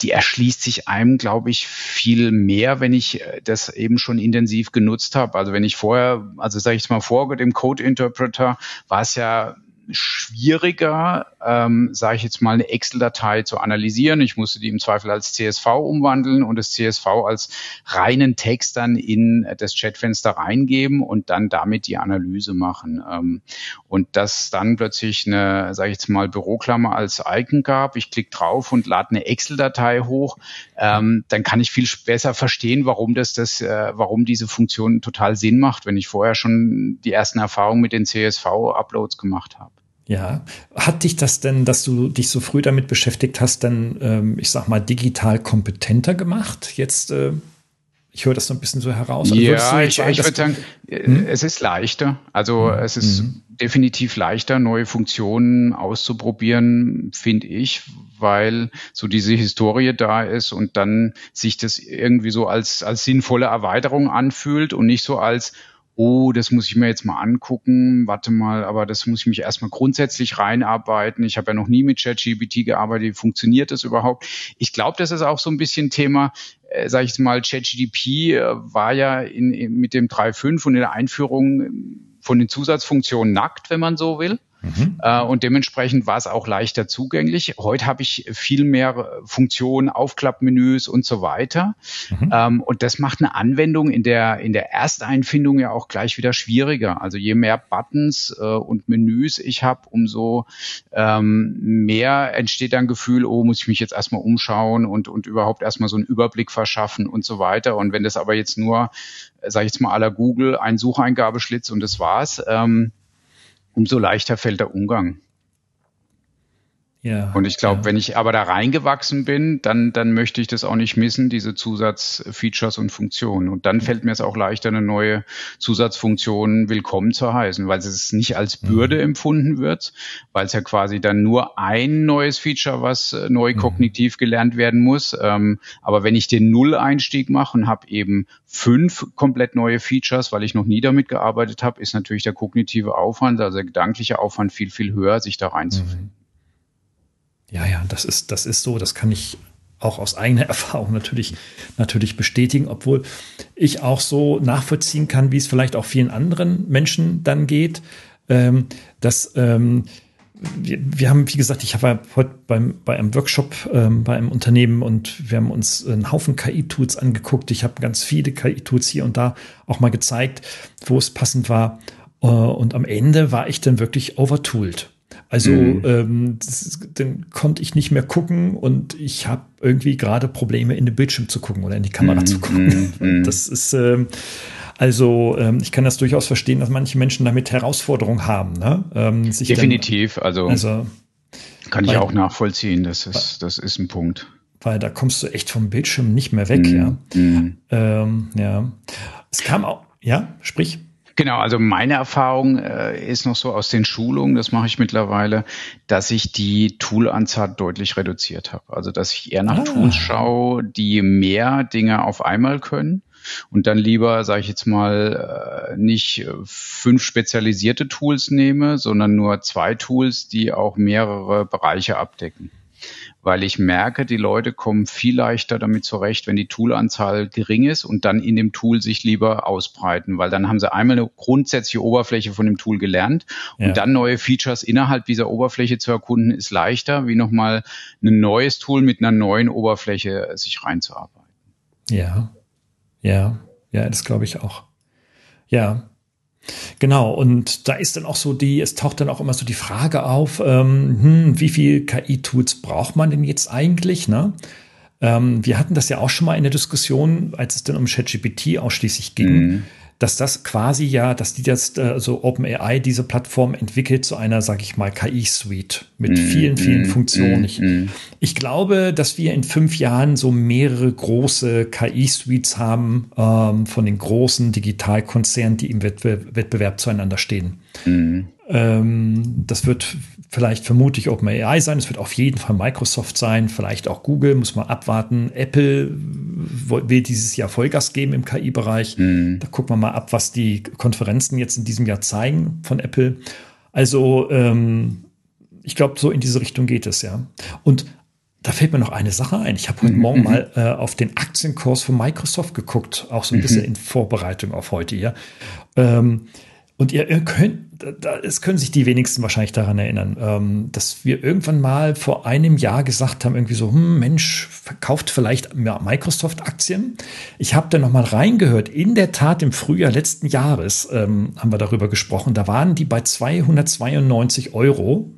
die erschließt sich einem, glaube ich, viel mehr, wenn ich äh, das eben schon intensiv genutzt habe. Also wenn ich vorher, also sage ich mal vor dem Code Interpreter, war es ja schwieriger, ähm, sage ich jetzt mal, eine Excel-Datei zu analysieren. Ich musste die im Zweifel als CSV umwandeln und das CSV als reinen Text dann in das Chatfenster reingeben und dann damit die Analyse machen. Ähm, und dass dann plötzlich eine, sage ich jetzt mal, Büroklammer als Icon gab, ich klicke drauf und lade eine Excel-Datei hoch, ähm, dann kann ich viel besser verstehen, warum das, das, äh, warum diese Funktion total Sinn macht, wenn ich vorher schon die ersten Erfahrungen mit den CSV-Uploads gemacht habe. Ja, hat dich das denn, dass du dich so früh damit beschäftigt hast, dann, ähm, ich sag mal, digital kompetenter gemacht? Jetzt, äh, ich höre das so ein bisschen so heraus. Also ja, ich, ich würde sagen, hm? es ist leichter. Also hm. es ist hm. definitiv leichter, neue Funktionen auszuprobieren, finde ich, weil so diese Historie da ist und dann sich das irgendwie so als, als sinnvolle Erweiterung anfühlt und nicht so als, oh, das muss ich mir jetzt mal angucken, warte mal, aber das muss ich mich erstmal grundsätzlich reinarbeiten. Ich habe ja noch nie mit ChatGPT gearbeitet, wie funktioniert das überhaupt? Ich glaube, das ist auch so ein bisschen Thema, äh, sage ich mal, ChatGPT äh, war ja in, in, mit dem 3.5 und in der Einführung von den Zusatzfunktionen nackt, wenn man so will. Mhm. Äh, und dementsprechend war es auch leichter zugänglich. Heute habe ich viel mehr Funktionen, Aufklappmenüs und so weiter. Mhm. Ähm, und das macht eine Anwendung in der, in der Ersteinfindung ja auch gleich wieder schwieriger. Also je mehr Buttons äh, und Menüs ich habe, umso ähm, mehr entsteht dann Gefühl, oh, muss ich mich jetzt erstmal umschauen und, und überhaupt erstmal so einen Überblick verschaffen und so weiter. Und wenn das aber jetzt nur, sage ich jetzt mal, aller Google ein Sucheingabeschlitz und das war's, ähm, umso leichter fällt der Umgang. Ja, und ich glaube, ja. wenn ich aber da reingewachsen bin, dann, dann möchte ich das auch nicht missen, diese Zusatzfeatures und Funktionen. Und dann fällt mir es auch leichter, eine neue Zusatzfunktion willkommen zu heißen, weil es nicht als Bürde mhm. empfunden wird, weil es ja quasi dann nur ein neues Feature, was äh, neu mhm. kognitiv gelernt werden muss. Ähm, aber wenn ich den Null-Einstieg mache und habe eben fünf komplett neue Features, weil ich noch nie damit gearbeitet habe, ist natürlich der kognitive Aufwand, also der gedankliche Aufwand viel, viel höher, sich da reinzufinden. Mhm. Ja, ja, das ist, das ist so. Das kann ich auch aus eigener <laughs> Erfahrung natürlich, natürlich bestätigen, obwohl ich auch so nachvollziehen kann, wie es vielleicht auch vielen anderen Menschen dann geht, ähm, dass ähm, wir, wir, haben, wie gesagt, ich war heute beim, bei einem Workshop ähm, bei einem Unternehmen und wir haben uns einen Haufen KI-Tools angeguckt. Ich habe ganz viele KI-Tools hier und da auch mal gezeigt, wo es passend war. Äh, und am Ende war ich dann wirklich overtooled. Also mhm. ähm, das, dann konnte ich nicht mehr gucken und ich habe irgendwie gerade Probleme in den Bildschirm zu gucken oder in die Kamera mhm. zu gucken. Mhm. <laughs> Das ist ähm, also ähm, ich kann das durchaus verstehen, dass manche Menschen damit Herausforderungen haben. Ne? Ähm, Definitiv. Dann, also, also kann ich auch nachvollziehen. Das ist das ist ein Punkt. Weil da kommst du echt vom Bildschirm nicht mehr weg. Mhm. Ja. Mhm. Ähm, ja. Es kam auch. Ja, sprich. Genau, also meine Erfahrung äh, ist noch so aus den Schulungen, das mache ich mittlerweile, dass ich die Toolanzahl deutlich reduziert habe. Also dass ich eher nach ah. Tools schaue, die mehr Dinge auf einmal können und dann lieber, sage ich jetzt mal, äh, nicht fünf spezialisierte Tools nehme, sondern nur zwei Tools, die auch mehrere Bereiche abdecken weil ich merke, die Leute kommen viel leichter damit zurecht, wenn die Toolanzahl gering ist und dann in dem Tool sich lieber ausbreiten, weil dann haben sie einmal eine grundsätzliche Oberfläche von dem Tool gelernt und ja. dann neue Features innerhalb dieser Oberfläche zu erkunden, ist leichter, wie nochmal ein neues Tool mit einer neuen Oberfläche sich reinzuarbeiten. Ja, ja, ja, das glaube ich auch. Ja, Genau, und da ist dann auch so die, es taucht dann auch immer so die Frage auf, ähm, hm, wie viel KI-Tools braucht man denn jetzt eigentlich? Ne? Ähm, wir hatten das ja auch schon mal in der Diskussion, als es dann um ChatGPT ausschließlich ging. Mhm dass das quasi ja, dass die jetzt, also OpenAI diese Plattform entwickelt zu einer, sag ich mal, KI-Suite mit mm, vielen, vielen mm, Funktionen. Mm, ich, ich, glaube, dass wir in fünf Jahren so mehrere große KI-Suites haben ähm, von den großen Digitalkonzernen, die im Wettbe Wettbewerb zueinander stehen. Mm. Ähm, das wird vielleicht vermutlich OpenAI sein, es wird auf jeden Fall Microsoft sein, vielleicht auch Google, muss man abwarten. Apple will dieses Jahr Vollgas geben im KI-Bereich. Mhm. Da gucken wir mal ab, was die Konferenzen jetzt in diesem Jahr zeigen von Apple. Also ähm, ich glaube, so in diese Richtung geht es, ja. Und da fällt mir noch eine Sache ein. Ich habe heute mhm. Morgen mhm. mal äh, auf den Aktienkurs von Microsoft geguckt, auch so ein bisschen mhm. in Vorbereitung auf heute hier. Ähm, und ihr, ihr könnt, es können sich die wenigsten wahrscheinlich daran erinnern, ähm, dass wir irgendwann mal vor einem Jahr gesagt haben, irgendwie so, hm, Mensch, verkauft vielleicht Microsoft-Aktien. Ich habe da noch mal reingehört. In der Tat, im Frühjahr letzten Jahres ähm, haben wir darüber gesprochen. Da waren die bei 292 Euro.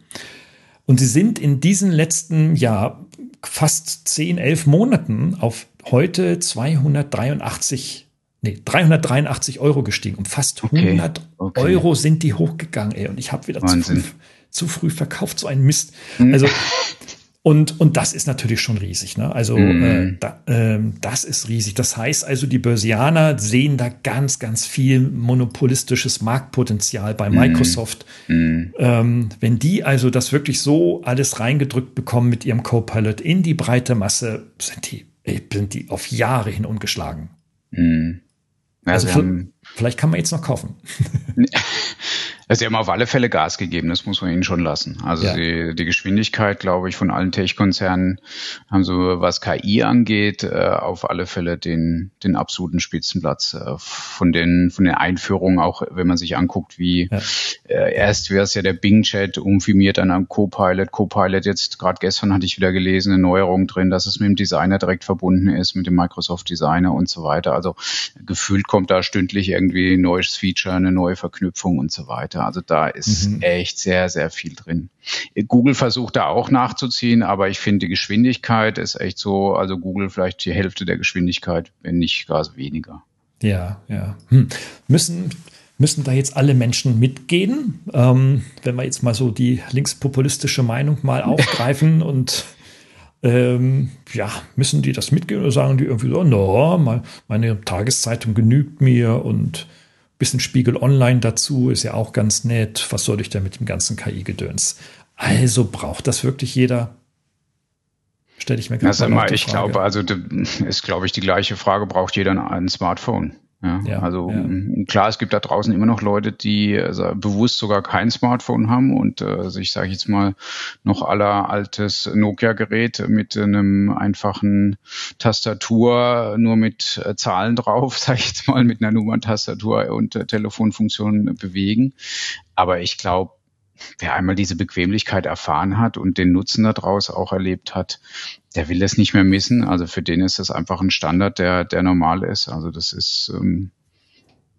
Und sie sind in diesem letzten Jahr fast 10, 11 Monaten auf heute 283 nee, 383 Euro gestiegen. Um fast 100 okay, okay. Euro sind die hochgegangen, ey. Und ich habe wieder zu, zu früh verkauft, so ein Mist. Mhm. Also und, und das ist natürlich schon riesig. Ne? Also mm. äh, da, äh, das ist riesig. Das heißt also, die Börsianer sehen da ganz, ganz viel monopolistisches Marktpotenzial bei mhm. Microsoft. Mm. Ähm, wenn die also das wirklich so alles reingedrückt bekommen mit ihrem Copilot in die breite Masse, sind die, sind die auf Jahre hin ungeschlagen. Mm. Also, also vielleicht kann man jetzt noch kaufen. <laughs> Also sie haben auf alle Fälle Gas gegeben, das muss man ihnen schon lassen. Also ja. sie, die Geschwindigkeit, glaube ich, von allen Tech-Konzernen haben so, was KI angeht, äh, auf alle Fälle den, den absoluten Spitzenplatz. Äh, von den, von den Einführungen, auch wenn man sich anguckt, wie ja. äh, erst wäre es ja der Bing-Chat umfirmiert an einem Copilot. Copilot jetzt, gerade gestern hatte ich wieder gelesen, eine Neuerung drin, dass es mit dem Designer direkt verbunden ist, mit dem Microsoft Designer und so weiter. Also gefühlt kommt da stündlich irgendwie ein neues Feature, eine neue Verknüpfung und so weiter. Also da ist mhm. echt sehr, sehr viel drin. Google versucht da auch nachzuziehen, aber ich finde, die Geschwindigkeit ist echt so, also Google vielleicht die Hälfte der Geschwindigkeit, wenn nicht gar weniger. Ja, ja. Hm. Müssen, müssen da jetzt alle Menschen mitgehen? Ähm, wenn wir jetzt mal so die linkspopulistische Meinung mal <laughs> aufgreifen und ähm, ja, müssen die das mitgehen oder sagen die irgendwie so, no, meine Tageszeitung genügt mir und bisschen Spiegel Online dazu, ist ja auch ganz nett. Was soll ich denn mit dem ganzen KI-Gedöns? Also braucht das wirklich jeder? Stelle ich mir gerade mal. Ich glaube, also ist, glaube ich, die gleiche Frage, braucht jeder ein Smartphone? Ja, ja, also ja. klar, es gibt da draußen immer noch Leute, die also bewusst sogar kein Smartphone haben und äh, sich, sage ich jetzt mal, noch aller altes Nokia-Gerät mit einem einfachen Tastatur nur mit äh, Zahlen drauf, <laughs> sage ich jetzt mal, mit einer Nummerntastatur und äh, Telefonfunktion bewegen. Aber ich glaube, wer einmal diese Bequemlichkeit erfahren hat und den Nutzen daraus auch erlebt hat, der will das nicht mehr missen. Also für den ist das einfach ein Standard, der, der normal ist. Also das ist ähm,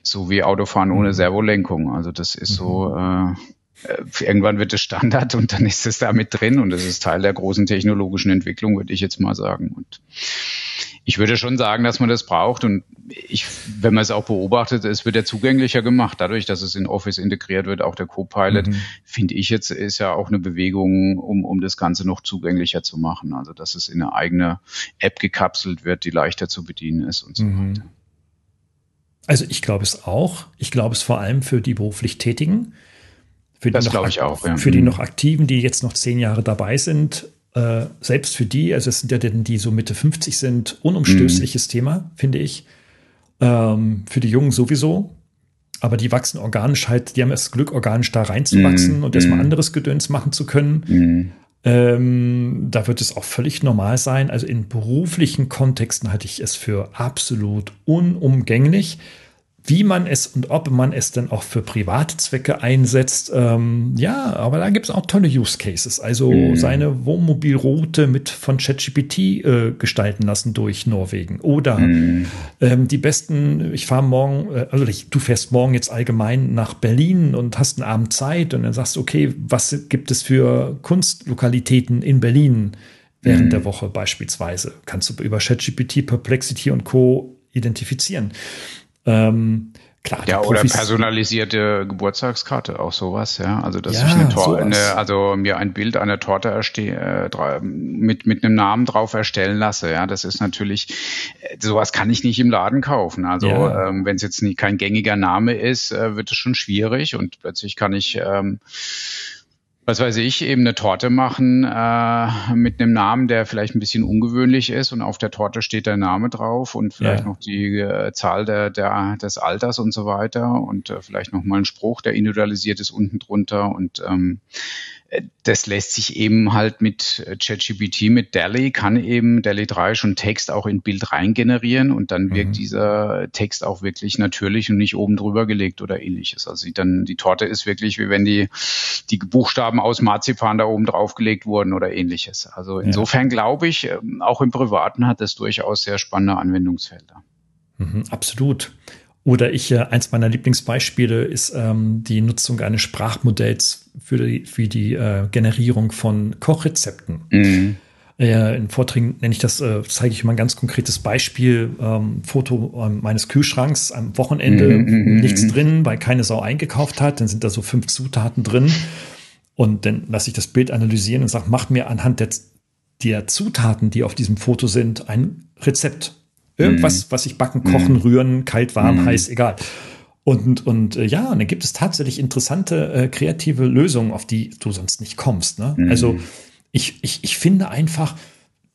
so wie Autofahren ohne mhm. Servolenkung. Also das ist so, mhm. äh, äh, irgendwann wird es Standard und dann ist es damit drin und das ist Teil der großen technologischen Entwicklung, würde ich jetzt mal sagen. Und ich würde schon sagen, dass man das braucht und ich, wenn man es auch beobachtet, es wird ja zugänglicher gemacht, dadurch, dass es in Office integriert wird, auch der Copilot, mhm. finde ich jetzt, ist ja auch eine Bewegung, um, um das Ganze noch zugänglicher zu machen. Also, dass es in eine eigene App gekapselt wird, die leichter zu bedienen ist und so mhm. weiter. Also, ich glaube es auch. Ich glaube es vor allem für die beruflich Tätigen. Für das glaube ich auch, ja. Für die mhm. noch Aktiven, die jetzt noch zehn Jahre dabei sind, äh, selbst für die, also es sind ja denn, die so Mitte 50 sind, unumstößliches mhm. Thema, finde ich. Ähm, für die Jungen sowieso. Aber die wachsen organisch halt, die haben das Glück, organisch da reinzuwachsen mm, und erstmal mm. anderes Gedöns machen zu können. Mm. Ähm, da wird es auch völlig normal sein. Also in beruflichen Kontexten halte ich es für absolut unumgänglich. Wie man es und ob man es dann auch für private Zwecke einsetzt, ähm, ja, aber da gibt es auch tolle Use Cases. Also mhm. seine Wohnmobilroute mit von ChatGPT äh, gestalten lassen durch Norwegen. Oder mhm. ähm, die besten, ich fahre morgen, äh, also ich, du fährst morgen jetzt allgemein nach Berlin und hast einen Abend Zeit und dann sagst du, okay, was gibt es für Kunstlokalitäten in Berlin? während mhm. der Woche beispielsweise. Kannst du über ChatGPT, Perplexity und Co. identifizieren. Ähm, Klar, ja, oder personalisierte Geburtstagskarte, auch sowas, ja. Also dass ja, ich eine, Tor eine, also mir ein Bild einer Torte erstehe, äh, mit, mit einem Namen drauf erstellen lasse, ja. Das ist natürlich, äh, sowas kann ich nicht im Laden kaufen. Also ja. ähm, wenn es jetzt nicht kein gängiger Name ist, äh, wird es schon schwierig und plötzlich kann ich ähm, was weiß ich, eben eine Torte machen äh, mit einem Namen, der vielleicht ein bisschen ungewöhnlich ist und auf der Torte steht der Name drauf und vielleicht ja. noch die äh, Zahl der, der, des Alters und so weiter und äh, vielleicht noch mal ein Spruch, der individualisiert ist unten drunter und ähm, das lässt sich eben halt mit ChatGPT, mit DALI, kann eben DALI 3 schon Text auch in Bild rein generieren und dann wirkt mhm. dieser Text auch wirklich natürlich und nicht oben drüber gelegt oder ähnliches. Also dann die Torte ist wirklich wie wenn die, die Buchstaben aus Marzipan da oben draufgelegt wurden oder ähnliches. Also insofern ja. glaube ich, ähm, auch im Privaten hat das durchaus sehr spannende Anwendungsfelder. Mhm, absolut. Oder ich, äh, eins meiner Lieblingsbeispiele ist ähm, die Nutzung eines Sprachmodells für die, für die äh, Generierung von Kochrezepten. Mhm. Äh, in Vorträgen nenne ich das, äh, zeige ich mal ein ganz konkretes Beispiel. Ähm, Foto äh, meines Kühlschranks am Wochenende, mhm, mhm, mhm nichts mhm. drin, weil keine Sau eingekauft hat. Dann sind da so fünf Zutaten drin. Und dann lasse ich das Bild analysieren und sage, mach mir anhand der, der Zutaten, die auf diesem Foto sind, ein Rezept. Irgendwas, mhm. was ich backen, kochen, mhm. rühren, kalt, warm, mhm. heiß, egal. Und, und äh, ja, und dann gibt es tatsächlich interessante äh, kreative Lösungen, auf die du sonst nicht kommst. Ne? Mhm. Also ich, ich, ich finde einfach,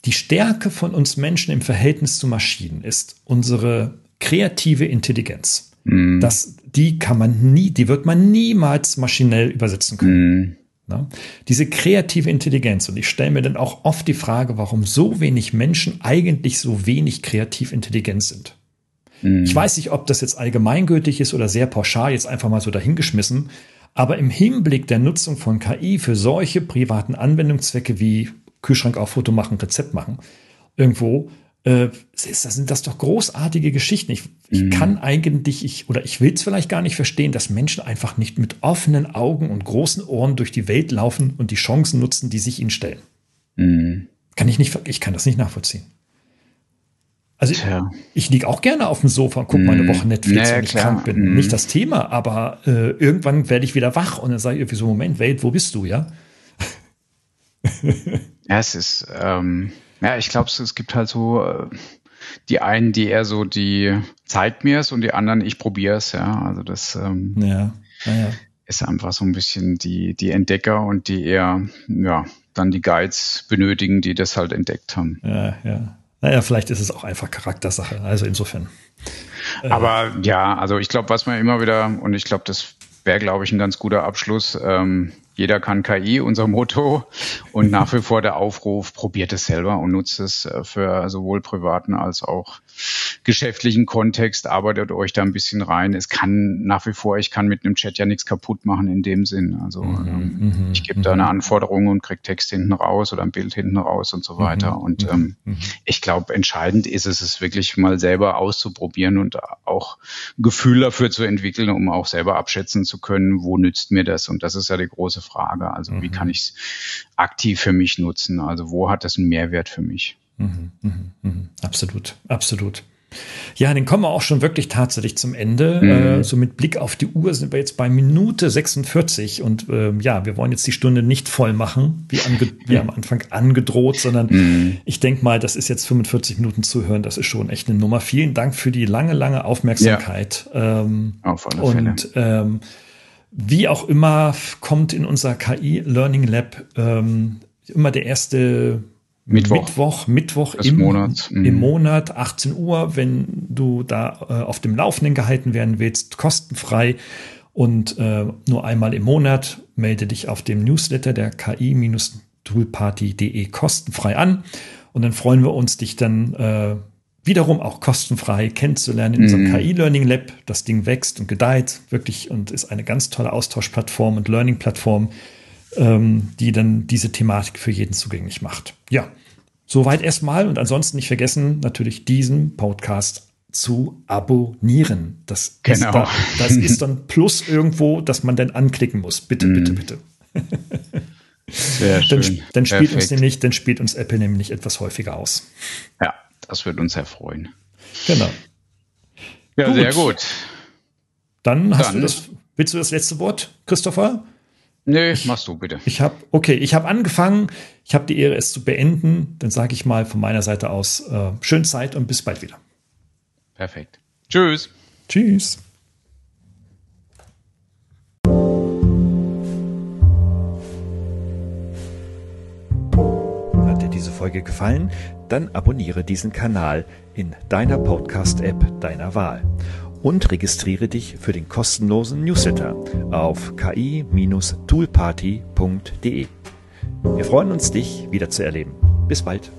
die Stärke von uns Menschen im Verhältnis zu Maschinen ist unsere kreative Intelligenz. Mhm. Das, die kann man nie, die wird man niemals maschinell übersetzen können. Mhm. Ne? Diese kreative Intelligenz. Und ich stelle mir dann auch oft die Frage, warum so wenig Menschen eigentlich so wenig kreativ intelligent sind. Mhm. Ich weiß nicht, ob das jetzt allgemeingültig ist oder sehr pauschal, jetzt einfach mal so dahingeschmissen. Aber im Hinblick der Nutzung von KI für solche privaten Anwendungszwecke wie Kühlschrank auf Foto machen, Rezept machen, irgendwo, äh, das sind das doch großartige Geschichten. Ich, ich mhm. kann eigentlich, ich, oder ich will es vielleicht gar nicht verstehen, dass Menschen einfach nicht mit offenen Augen und großen Ohren durch die Welt laufen und die Chancen nutzen, die sich ihnen stellen. Mhm. Kann ich nicht, ich kann das nicht nachvollziehen. Also Tja. ich, ich liege auch gerne auf dem Sofa und gucke mm. meine Woche Netflix, naja, wenn ich krank bin. Mm. Nicht das Thema, aber äh, irgendwann werde ich wieder wach und dann sage ich irgendwie so, Moment, Welt, wo bist du, ja? ja, es ist, ähm, ja, ich glaube, es gibt halt so äh, die einen, die eher so, die zeigt mir es und die anderen, ich probiere es, ja. Also das ähm, ja. Ja, ist einfach so ein bisschen die, die Entdecker und die eher, ja, dann die Guides benötigen, die das halt entdeckt haben. Ja, ja. Naja, vielleicht ist es auch einfach Charaktersache. Also insofern. Äh, Aber ja, also ich glaube, was man immer wieder, und ich glaube, das wäre, glaube ich, ein ganz guter Abschluss, ähm, jeder kann KI, unser Motto. Und nach wie vor der Aufruf, probiert es selber und nutzt es äh, für sowohl privaten als auch geschäftlichen Kontext, arbeitet euch da ein bisschen rein. Es kann nach wie vor, ich kann mit einem Chat ja nichts kaputt machen in dem Sinn. Also mhm, ähm, mhm, ich gebe mhm. da eine Anforderung und kriege Text hinten raus oder ein Bild hinten raus und so weiter. Mhm, und ähm, mhm. ich glaube, entscheidend ist es, es wirklich mal selber auszuprobieren und auch Gefühl dafür zu entwickeln, um auch selber abschätzen zu können, wo nützt mir das? Und das ist ja die große Frage. Also wie kann ich es aktiv für mich nutzen? Also wo hat das einen Mehrwert für mich? Mhm, mh, mh. Absolut, absolut. Ja, dann kommen wir auch schon wirklich tatsächlich zum Ende. Mhm. Äh, so mit Blick auf die Uhr sind wir jetzt bei Minute 46 und äh, ja, wir wollen jetzt die Stunde nicht voll machen, wie, <laughs> wie am Anfang angedroht, sondern mhm. ich denke mal, das ist jetzt 45 Minuten zuhören, das ist schon echt eine Nummer. Vielen Dank für die lange, lange Aufmerksamkeit. Ja. Ähm, auf alle Fälle. Und ähm, wie auch immer kommt in unser KI Learning Lab ähm, immer der erste Mittwoch, Mittwoch, Mittwoch im, Monat. Mhm. im Monat, 18 Uhr, wenn du da äh, auf dem Laufenden gehalten werden willst, kostenfrei und äh, nur einmal im Monat. Melde dich auf dem Newsletter der ki-toolparty.de kostenfrei an und dann freuen wir uns, dich dann äh, wiederum auch kostenfrei kennenzulernen in unserem mhm. KI-Learning Lab. Das Ding wächst und gedeiht wirklich und ist eine ganz tolle Austauschplattform und Learning-Plattform ähm, die dann diese Thematik für jeden zugänglich macht. Ja, soweit erstmal und ansonsten nicht vergessen, natürlich diesen Podcast zu abonnieren. Das, genau. ist, da, das ist dann Plus irgendwo, dass man dann anklicken muss. Bitte, mm. bitte, bitte. Sehr <laughs> schön. Dann, dann spielt uns nämlich, dann spielt uns Apple nämlich etwas häufiger aus. Ja, das wird uns erfreuen. Genau. Ja, gut. sehr gut. Dann hast dann. du das. Willst du das letzte Wort, Christopher? Nee, machst du bitte. Ich habe, okay, ich habe angefangen. Ich habe die Ehre, es zu beenden. Dann sage ich mal von meiner Seite aus äh, schöne Zeit und bis bald wieder. Perfekt. Tschüss. Tschüss. Hat dir diese Folge gefallen? Dann abonniere diesen Kanal in deiner Podcast-App deiner Wahl und registriere dich für den kostenlosen Newsletter auf ki-toolparty.de. Wir freuen uns, dich wieder zu erleben. Bis bald.